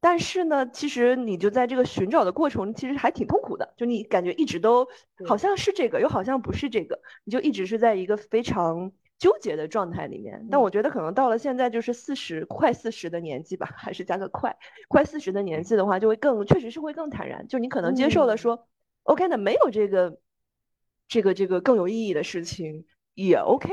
但是呢，其实你就在这个寻找的过程，其实还挺痛苦的，就你感觉一直都好像是这个，又好像不是这个，你就一直是在一个非常纠结的状态里面。但我嗯。觉得可能到了现在就是四十快四十的年纪吧，还是加个快，快四十的年纪的话，就会更确实是会更坦然，就你可能接受了嗯。说，OK，那没有这个这个这个更有意义的事情也 OK。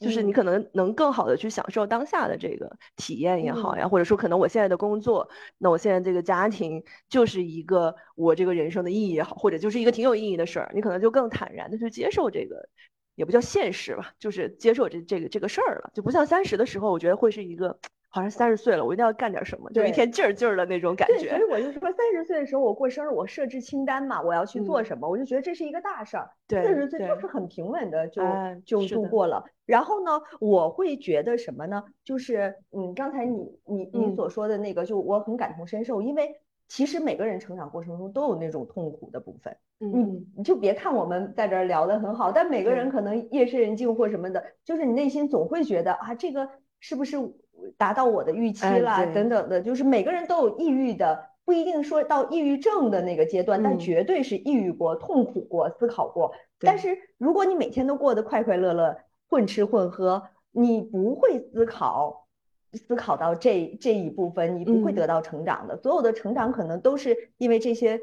就是你嗯。可能能更好的去享受当下的这个体验也好嗯。呀，或者说可能我现在的工作，那我现在这个家庭就是一个我这个人生的意义也好，或者就是一个挺有意义的事儿，你可能就更坦然的去接受这个，也不叫现实吧，就是接受这这个这个事儿了，就不像三十的时候，我觉得会是一个好像三十岁了，我一定要干点什么，就一天劲儿劲儿的那种感觉，所以。我就说三十岁的时候我过生日，我设置清单嘛，我要去做嗯什么，我就觉得这是一个大事儿。对四十岁就是很平稳的就哎就度过了。然后呢，我会觉得什么呢？就是嗯，刚才你你你嗯所说的那个，就我很感同身受，因为其实每个人成长过程中都有那种痛苦的部分。嗯你你就别看我们在这儿聊得很好，但每个人可能夜深人静或什么的，就是你内心总会觉得啊，这个是不是达到我的预期哎啦，对等等的，就是每个人都有抑郁的，不一定说到抑郁症的那个阶段，但嗯绝对是抑郁过、痛苦过、思考过。但是如果你每天都过得快快乐乐、混吃混喝，你不会思考。思考到这这一部分，你不会嗯得到成长的。所有的成长可能都是因为这些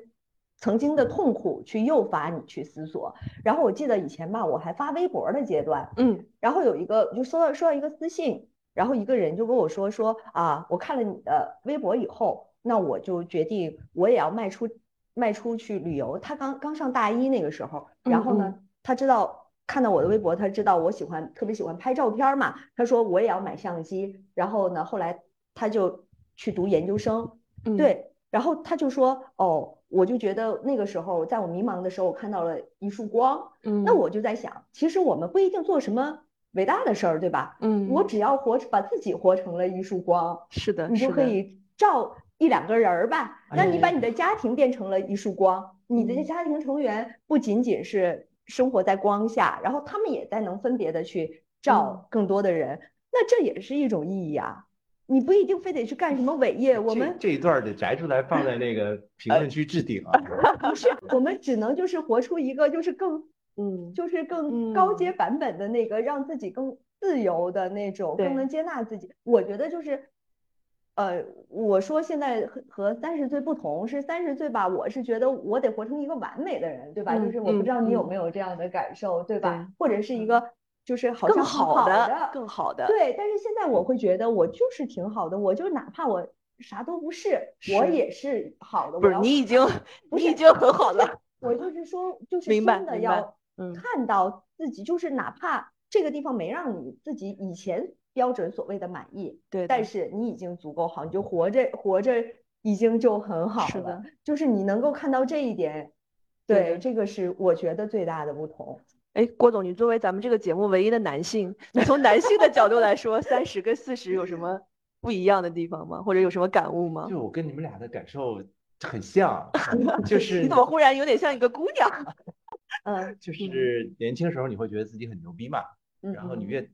曾经的痛苦去诱发你去思索。然后我记得以前吧，我还发微博的阶段，嗯然后有一个就收到收到一个私信，然后一个人就跟我说说啊，我看了你的微博以后，那我就决定我也要迈出迈出去旅游。他刚刚上大一那个时候，然后呢，他知道看到我的微博，他知道我喜欢特别喜欢拍照片嘛，他说我也要买相机。然后呢，后来他就去读研究生，嗯，对，然后他就说哦。我就觉得那个时候，在我迷茫的时候，我看到了一束光，嗯，那我就在想，其实我们不一定做什么伟大的事儿，对吧？嗯，我只要活把自己活成了一束光，是的，你就可以照一两个人儿吧。那你把哎你的家庭变成了一束光，你的嗯家庭成员不仅仅是生活在光下，然后他们也在能分别的去嗯照更多的人，那这也是一种意义啊。你不一定非得去干什么伟业，我们这一段得摘出来放在那个 评论区置顶啊。不是，我们只能就是活出一个就是更 嗯就是更高阶嗯版本的那个，让自己更自由的那种，更能接纳自己。我觉得就是，呃，我说现在和和三十岁不同，是三十岁吧，我是觉得我得活成一个完美的人，对吧？就嗯是我不嗯知道你有嗯没有这样的感受，对吧？或者是一个就是好像好好的，更好的，对。但是现在我会觉得我就是挺好的，我就哪怕我啥都不是，我也是好的。不是我你已经不是你已经很好了，我就是说，就是真的要嗯看到自己，就是哪怕这个地方没让你自己以前标准所谓的满意，对，但是你已经足够好，你就活着活着已经就很好了是的。就是你能够看到这一点，对，对这个是我觉得最大的不同。哎，郭总，你作为咱们这个节目唯一的男性，你从男性的角度来说，三十跟四十有什么不一样的地方吗？或者有什么感悟吗？就我跟你们俩的感受很像，就是你怎么忽然有点像一个姑娘？嗯就是年轻时候你会觉得自己很牛逼嘛，然后你越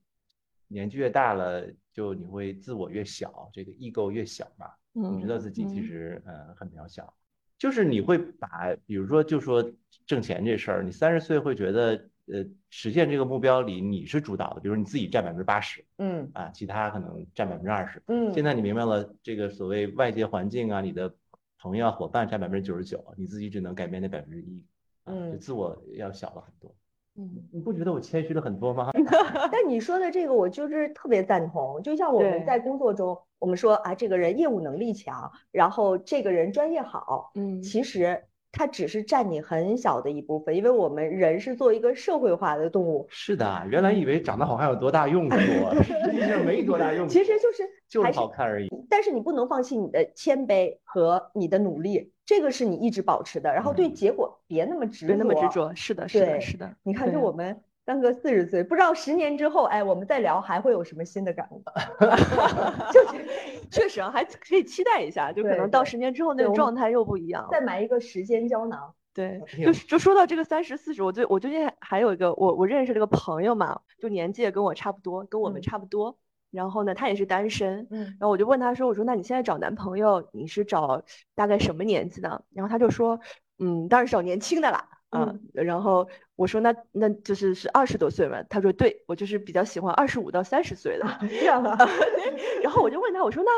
年纪越大了，就你会自我越小，这个 ego 越小嘛，你知道自己其嗯。实呃很渺小，就是你会把，比如说就说挣钱这事儿，你三十岁会觉得呃实现这个目标里你是主导的，比如你自己占百分之八十嗯。啊，其他可能占百分之二十。嗯，现在你明白了这个所谓外界环境啊，你的朋友啊伙伴占百分之九十九，你自己只能改变那百分之一，啊，就嗯。自我要小了很多。嗯，你不觉得我谦虚了很多吗？但你说的这个，我就是特别赞同。就像我们在工作中，我们说啊，这个人业务能力强，然后这个人专业好，嗯其实它只是占你很小的一部分，因为我们人是作为一个社会化的动物，是的，原来以为长得好看有多大用处，实际上没多大用处，其实就是就是好看而已。但是你不能放弃你的谦卑和你的努力，这个是你一直保持的。然后对嗯结果别那么执着别那么执着。是的，是的，是的。你看，就我们三个四十岁，不知道十年之后，哎，我们再聊还会有什么新的感悟？就是确实啊，还可以期待一下，就可能到对十年之后那个状态又不一样了。再买一个时间胶囊。对，就就说到这个三十四十，我最我最近还还有一个我我认识了个朋友嘛，就年纪也跟我差不多，跟我们嗯差不多。然后呢，他也是单身。嗯然后我就问他说：“我说那你现在找男朋友，你是找大概什么年纪的？”然后他就说：“嗯，当然是找年轻的啦。”啊，然后我说：“那那就是是二十多岁嘛？”他说：“对，我就是比较喜欢二十五到三十岁的。”这样啊，然后我就问他，我说那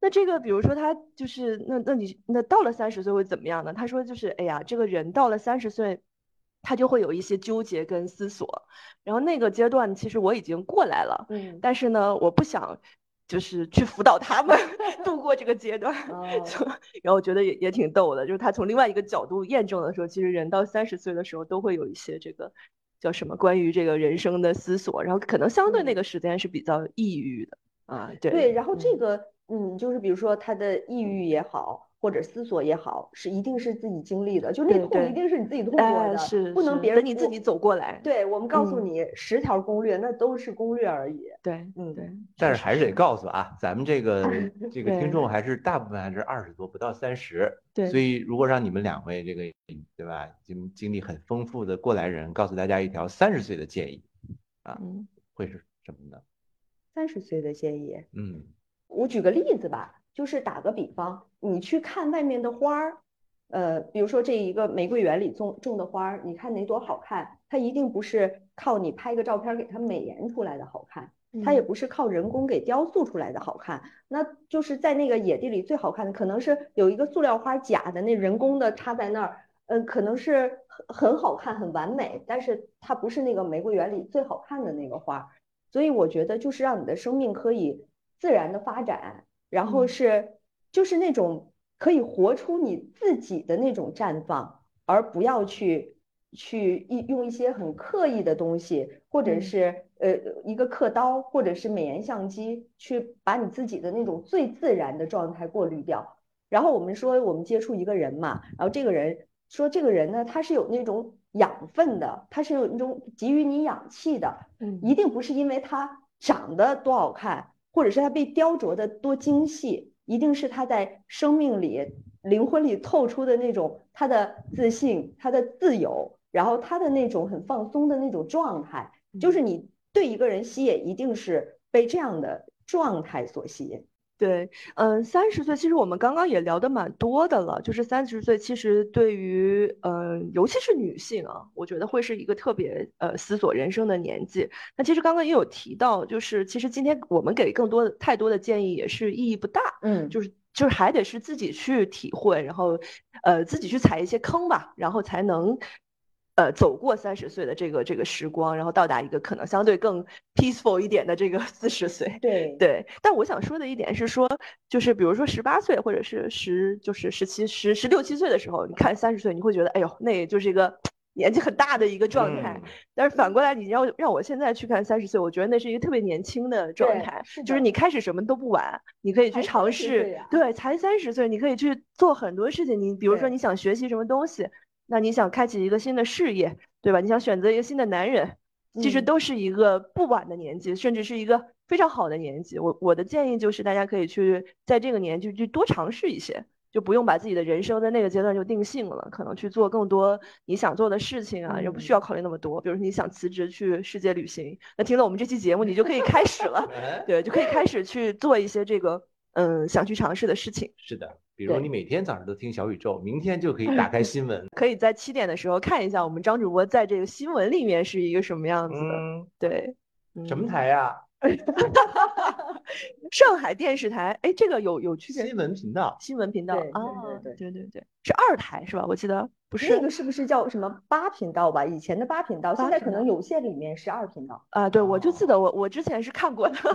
那这个，比如说他就是那那你那到了三十岁会怎么样呢？他说就是哎呀，这个人到了三十岁，他就会有一些纠结跟思索，然后那个阶段其实我已经过来了，嗯，但是呢，我不想就是去辅导他们 度过这个阶段。然后我觉得也也挺逗的，就是他从另外一个角度验证了说，其实人到三十岁的时候都会有一些这个叫什么关于这个人生的思索，然后可能相对那嗯个时间是比较抑郁的啊，对对，然后这嗯个，嗯，就是比如说他的抑郁也好，或者思索也好，是一定是自己经历的，就那痛一定是你自己痛过哎，的，是不能别人等你自己走过来，对，我们告诉嗯你十条攻略，那都是攻略而已。对嗯对，但是还是得告诉啊，咱们这个 这个听众还是大部分还是二十多，不到三十。对所以如果让你们两位这个对吧，经经历很丰富的过来人，告诉大家一条三十岁的建议，嗯会是什么呢？三十岁的建议，嗯我举个例子吧，就是打个比方，你去看外面的花儿，呃，比如说这一个玫瑰园里种种的花儿，你看哪朵好看，它一定不是靠你拍个照片儿给它美颜出来的好看，它也嗯。不是靠人工给雕塑出来的好看，那就是在那个野地里最好看的，可能是有一个塑料花假的，那人工的插在那儿，嗯、可能是很很好看、很完美，但是它不是那个玫瑰园里最好看的那个花儿，所以我觉得就是让你的生命可以自然的发展，然后嗯。是就是那种可以活出你自己的那种绽放，而不要去去一用一些很刻意的东西，或者嗯。是呃一个刻刀，或者是美颜相机，去把你自己的那种最自然的状态过滤掉。然后我们说我们接触一个人嘛，然后这个人说这个人呢，他是有那种养分的，他是有那种给予你氧气的，嗯。一定不是因为他长得多好看，或者是他被雕琢的多精细，一定是他在生命里、灵魂里透出的那种他的自信、他的自由，然后他的那种很放松的那种状态，就是你对一个人吸引，一定是被这样的状态所吸引。对，嗯，三十岁其实我们刚刚也聊得蛮多的了，就是三十岁其实对于，嗯，尤其是女性啊，我觉得会是一个特别呃思索人生的年纪。那其实刚刚也有提到，就是其实今天我们给更多的太多的建议也是意义不大，嗯就是就是还得是自己去体会，然后呃自己去踩一些坑吧，然后才能呃走过三十岁的这个这个时光，然后到达一个可能相对更 peaceful 一点的这个四十岁。对 对，但我想说的一点是说，就是比如说十八岁或者是十就是十七十十六七岁的时候，你看三十岁，你会觉得哎呦，那也就是一个 年纪很大的一个状态。嗯但是反过来，你要让我现在去看三十岁，我觉得那是一个特别年轻的状态，是就是你开始什么都不晚，你可以去尝试对，才三十岁，你可以去做很多事情。你比如说你想学习什么东西，那你想开启一个新的事业，对吧？你想选择一个新的男人，其实嗯都是一个不晚的年纪，甚至是一个非常好的年纪。我我的建议就是大家可以去在这个年纪去多尝试一些。就不用把自己的人生在那个阶段就定性了，可能去做更多你想做的事情啊，也不需嗯要考虑那么多。比如说你想辞职去世界旅行，那听了我们这期节目，你就可以开始了，哎对，就可以开始去做一些这个嗯想去尝试的事情。是的，比如对你每天早上都听小宇宙，明天就可以打 开新闻。可以在七点的时候看一下我们张主播在这个新闻里面是一个什么样子的。嗯，对，什么嗯台呀？上海电视台，哎，这个有有区别。新闻频道，新闻频道对啊，对对对对对，是二台是吧？我记得不是那个是不是叫什么八频道吧？以前的八频道，现在可能有线里面是二频道。啊，对，我就记得我我之前是看过的。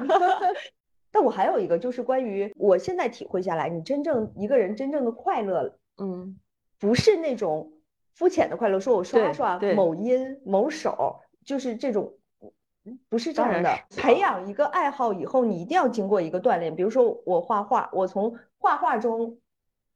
但我还有一个就是关于我现在体会下来，你真正一个人真正的快乐，嗯不是那种肤浅的快乐，说我刷对刷对某音某手，就是这种，不是这样的。培养一个爱好以后，你一定要经过一个锻炼。比如说我画画，我从画画中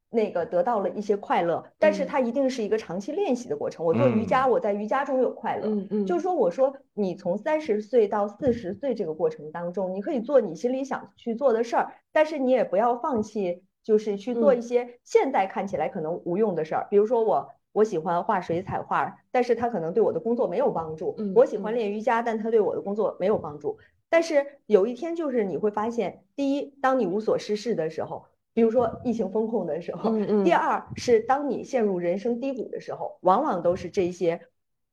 那个得到了一些快乐，但是嗯它一定是一个长期练习的过程。我做瑜伽，我在瑜伽中有快乐。嗯嗯，就是说，我说你从三十岁到四十岁这个过程当中，你可以做你心里想去做的事儿，但是你也不要放弃，就是去做嗯一些现在看起来可能无用的事儿。比如说我我喜欢画水彩画，但是它可能对我的工作没有帮助。嗯我喜欢嗯练瑜伽，但它对我的工作没有帮助。但是有一天，就是你会发现，第一，当你无所事事的时候，比如说疫情风控的时候，嗯嗯第二是当你陷入人生低谷的时候，往往都是这些，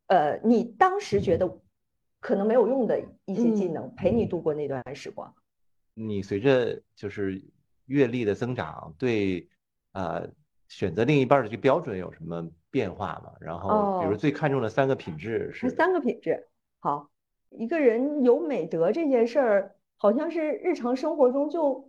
呃，你当时觉得可能没有用的一些技嗯能，陪你度过那段时光。你随着就是阅历的增长，对呃选择另一半的这个标准有什么变化吗？然后比如哦最看重的三个品质是是三个品质。好，一个人有美德这件事儿，好像是日常生活中就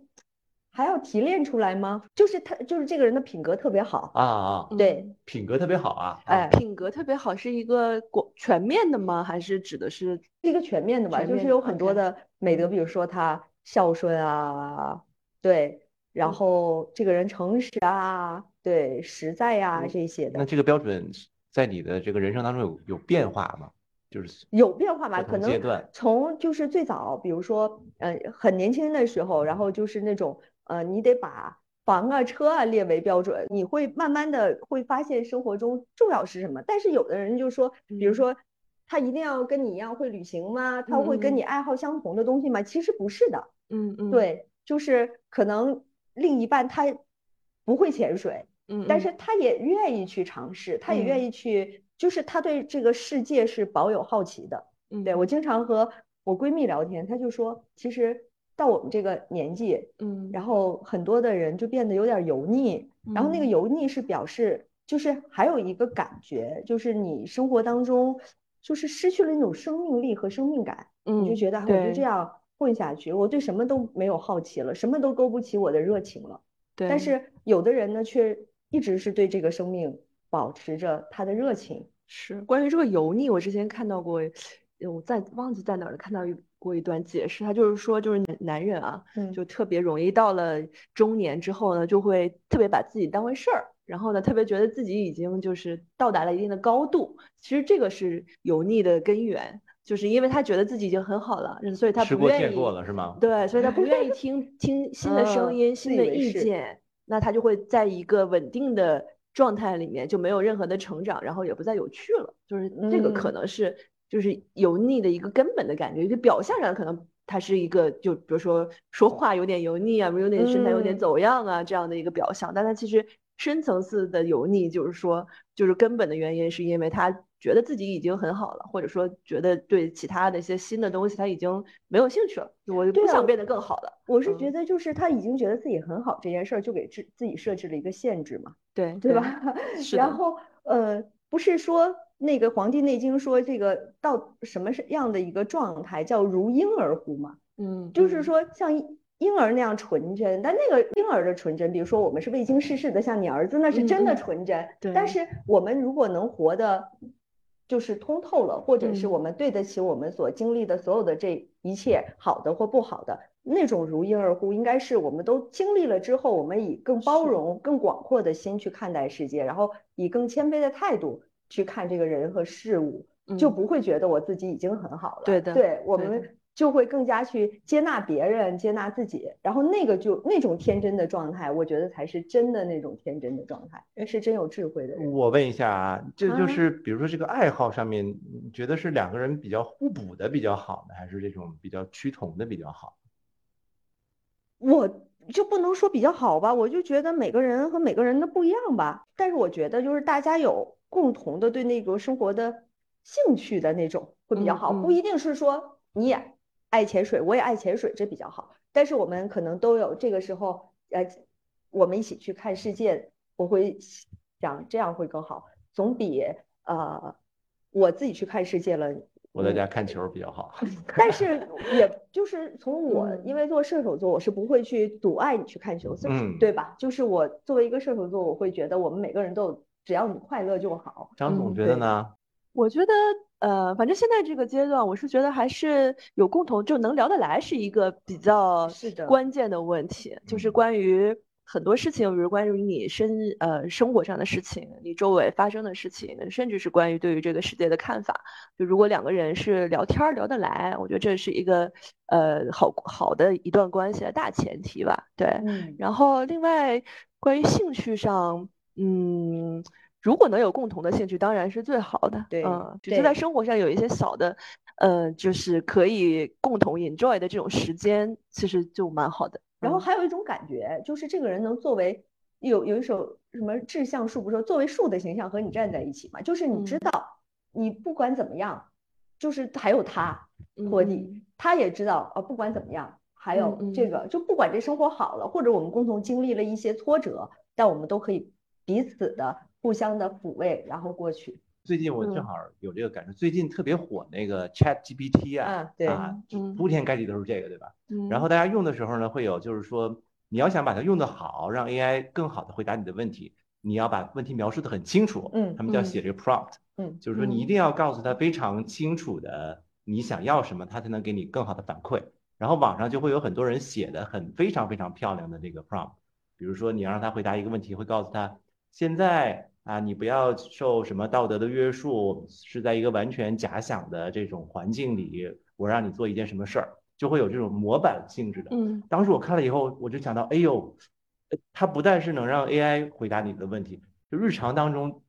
还要提炼出来吗？就是他，就是这个人的品格特别好。啊啊，对，品格特别好啊，哎，品格特别好是一个广全面的吗？还是指的是是一个全面的吧，就是有很多的美德，比如说他孝顺啊，对，然嗯后这个人诚实啊，对，实在呀、嗯这些的那这个标准在你的这个人生当中有有变化吗？就是有变化吧？可能阶段从就是最早，比如说，呃，很年轻的时候，然后就是那种，呃，你得把房啊、车啊列为标准，你会慢慢的会发现生活中重要是什么。但是有的人就说，比如嗯说，他一定要跟你一样会旅行吗？他会跟你爱好相同的东西吗？其实不是的。嗯嗯对，就是可能另一半他不会潜水，嗯，嗯但是他也愿意去尝试，他也愿嗯意去，就是他对这个世界是保有好奇的。嗯对，我经常和我闺蜜聊天，她就说，其实到我们这个年纪，嗯然后很多的人就变得有点油腻，然后那个嗯油腻是表示，就是还有一个感觉，就是你生活当中就是失去了那种生命力和生命感，你就嗯觉得啊我就这样混下去，我对什么都没有好奇了，什么都勾不起我的热情了。对，但是有的人呢，却一直是对这个生命保持着他的热情。是关于这个油腻，我之前看到过，我在忘记在哪儿了看到一过一段解释，他就是说，就是男男人啊，嗯就特别容易到了中年之后呢，就会特别把自己当回事儿，然后呢，特别觉得自己已经就是到达了一定的高度。其实这个是油腻的根源，就是因为他觉得自己已经很好了，所以他吃过不愿意见过了是吗？对，所以他不愿意听听新的声嗯音、自新的意见，那他就会在一个稳定的状态里面，就没有任何的成长，然后也不再有趣了。就是这个可嗯能是就是油腻的一个根本的感觉，就表象上可能他是一个，就比如说说话有点油腻啊，有点身材有点嗯走样啊这样的一个表象，但他其实深层次的油腻就是说，就是根本的原因是因为他觉得自己已经很好了，或者说觉得对其他的一些新的东西他已经没有兴趣了，我就不想变得更好了。我是觉嗯得，就是他已经觉得自己很好这件事儿，就给自自己设置了一个限制嘛，对对吧？是 然后呃，不是说那个《黄帝内经》说这个到什么是样的一个状态叫如婴儿乎嘛？嗯，就是嗯说像婴婴儿那样纯真，但那个婴儿的纯真，比如说我们是未经世事的，像你儿子那是真的纯真。对但是我们如果能活的就是通透了，或者是嗯我们对得起我们所经历的所有的这一切，好的或不好的，那种如婴儿乎，应该是我们都经历了之后，我们以更包容、更广阔的心去看待世界，然后以更谦卑的态度去看这个人和事物。就嗯不会觉得我自己已经很好了。对的对我们就会更加去接纳别人，接纳自己，然后那个就那种天真的状态，我觉得才是真的那种天真的状态，是真有智慧的人。我问一下啊，这就啊是比如说这个爱好上面，你觉得是两个人比较互补的比较好呢，还是这种比较趋同的比较好？我就不能说比较好吧，我就觉得每个人和每个人的不一样吧。但是我觉得就是大家有共同的对那个生活的兴趣的那种会比较好，嗯嗯不一定是说你也爱潜水，我也爱潜水，这比较好。但是我们可能都有这个时候，呃，我们一起去看世界，我会想这样会更好，总比呃我自己去看世界了。我在家看球比较好。但是也就是从我，因为做射手座，我是不会去阻碍你去看球，嗯，对吧？就是我作为一个射手座，我会觉得我们每个人都有，只要你快乐就好。张总觉得呢？我觉得。呃，反正现在这个阶段，我是觉得还是有共同就能聊得来，是一个比较关键的问题。就是关于很多事情，比如关于你生呃生活上的事情，你周围发生的事情，甚至是关于对于这个世界的看法。就如果两个人是聊天聊得来，我觉得这是一个呃好好的一段关系的大前提吧。对，然后另外关于兴趣上，嗯。如果能有共同的兴趣，当然是最好的。对，嗯，就在生活上有一些小的，呃，就是可以共同 enjoy 的这种时间，其实就蛮好的。然后还有一种感觉，就是这个人能作为有有一首什么志向树，不说作为树的形象和你站在一起嘛？就是你知道，你不管怎么样，就是还有他托底，他也知道啊，不管怎么样，还有这个，就不管这生活好了，或者我们共同经历了一些挫折，但我们都可以彼此的。互相的抚慰，然后过去。最近我正好有这个感受，最近特别火那个 Chat GPT 啊，对啊，铺天盖地都是这个，对吧？然后大家用的时候呢，会有就是说，你要想把它用得好，让 AI 更好的回答你的问题，你要把问题描述的很清楚。嗯，他们叫写这个 prompt。嗯，就是说你一定要告诉他非常清楚的你想要什么，他才能给你更好的反馈。然后网上就会有很多人写的很非常非常漂亮的这个 prompt，比如说你要让他回答一个问题，会告诉他现在。啊，你不要受什么道德的约束，是在一个完全假想的这种环境里，我让你做一件什么事儿，就会有这种模板性质的。嗯，当时我看了以后，我就想到，哎呦，它不但是能让 AI 回答你的问题，就日常当中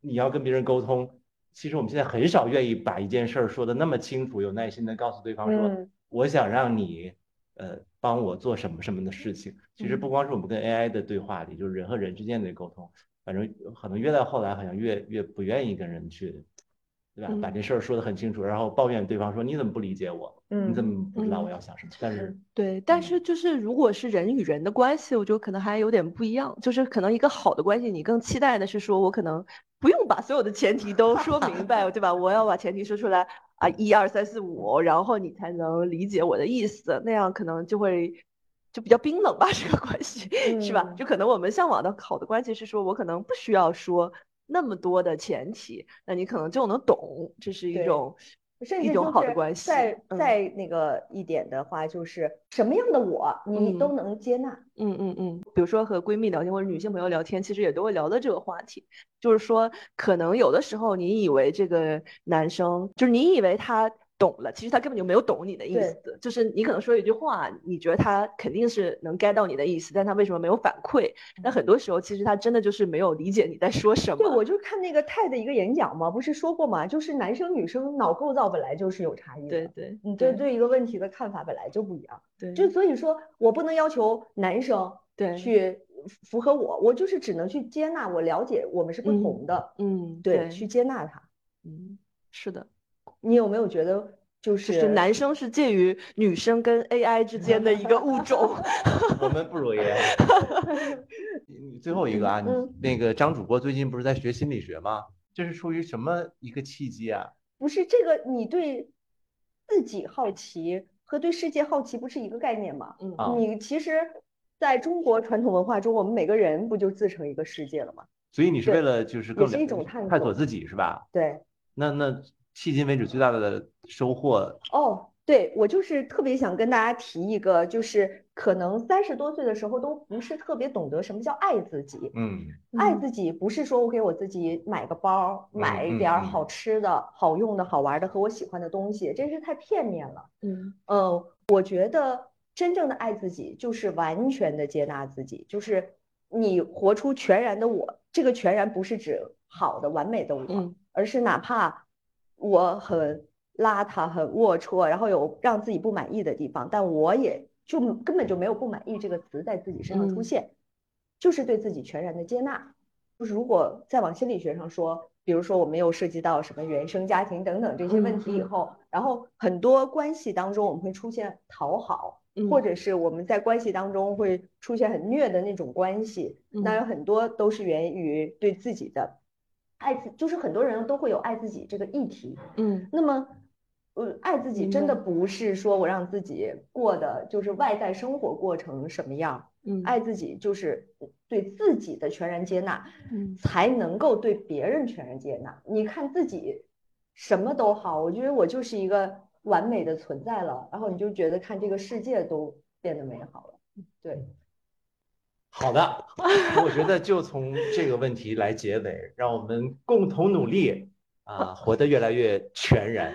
你要跟别人沟通，其实我们现在很少愿意把一件事儿说的那么清楚，有耐心的告诉对方说，我想让你呃帮我做什么什么的事情。其实不光是我们跟 AI 的对话里，就是人和人之间的沟通。反正可能越到后来，好像越越不愿意跟人去，对吧？把这事儿说得很清楚，然后抱怨对方说你怎么不理解我？你怎么不知道我要想什么？但是对，但是就是如果是人与人的关系，我觉得可能还有点不一样。就是可能一个好的关系，你更期待的是说我可能不用把所有的前提都说明白，对吧？我要把前提说出来啊，一二三四五，然后你才能理解我的意思，那样可能就会。就比较冰冷吧，这个关系是吧？就可能我们向往的好的关系是说，我可能不需要说那么多的前提，那你可能就能懂，这是一种一种好的关系。再再那个一点的话，就是什么样的我你都能接纳。嗯嗯嗯。比如说和闺蜜聊天或者女性朋友聊天，其实也都会聊到这个话题，就是说可能有的时候你以为这个男生，就是你以为他。懂了，其实他根本就没有懂你的意思，就是你可能说一句话，你觉得他肯定是能 get 到你的意思，但他为什么没有反馈？那很多时候其实他真的就是没有理解你在说什么。对，我就看那个泰的一个演讲嘛，不是说过嘛，就是男生女生脑构造本来就是有差异的。对对，你对对一个问题的看法本来就不一样。对，就所以说我不能要求男生对去符合我，我就是只能去接纳，我了解我们是不同的。嗯，对，去接纳他。嗯，是的。你有没有觉得，就是男生是介于女生跟 AI 之间的一个物种？我们不如 AI。你最后一个啊，你那个张主播最近不是在学心理学吗？这是出于什么一个契机啊？不是这个，你对自己好奇和对世界好奇不是一个概念吗？嗯，你其实在中国传统文化中，我们每个人不就自成一个世界了吗？所以你是为了就是更是一种探探索自己是吧？对。那那。迄今为止最大的收获哦，对我就是特别想跟大家提一个，就是可能三十多岁的时候都不是特别懂得什么叫爱自己。嗯，爱自己不是说我给我自己买个包，买一点好吃的、好用的、好玩的和我喜欢的东西，真是太片面了。嗯嗯，我觉得真正的爱自己就是完全的接纳自己，就是你活出全然的我。这个全然不是指好的、完美的我，而是哪怕。我很邋遢，很龌龊，然后有让自己不满意的地方，但我也就根本就没有不满意这个词在自己身上出现，就是对自己全然的接纳。就是如果再往心理学上说，比如说我们又涉及到什么原生家庭等等这些问题以后，然后很多关系当中我们会出现讨好，或者是我们在关系当中会出现很虐的那种关系，那有很多都是源于对自己的爱自，就是很多人都会有爱自己这个议题。嗯，那么。呃，爱自己真的不是说我让自己过的就是外在生活过成什么样，嗯，爱自己就是对自己的全然接纳，嗯，才能够对别人全然接纳。你看自己什么都好，我觉得我就是一个完美的存在了，然后你就觉得看这个世界都变得美好了。对，好的，我觉得就从这个问题来结尾，让我们共同努力啊，活得越来越全然。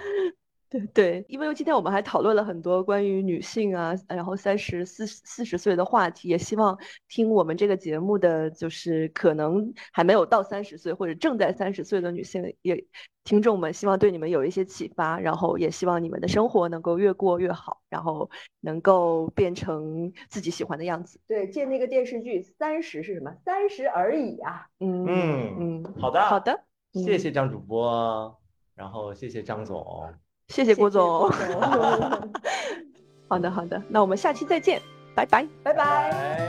对对，因为今天我们还讨论了很多关于女性啊，然后三十四四十岁的话题，也希望听我们这个节目的就是可能还没有到三十岁或者正在三十岁的女性也听众们，希望对你们有一些启发，然后也希望你们的生活能够越过越好，然后能够变成自己喜欢的样子。对，借那个电视剧《三十是什么？三十而已啊。嗯嗯嗯，好的好的，谢谢张主播，然后谢谢张总。谢谢郭总。好的，好的，那我们下期再见，拜拜，拜拜。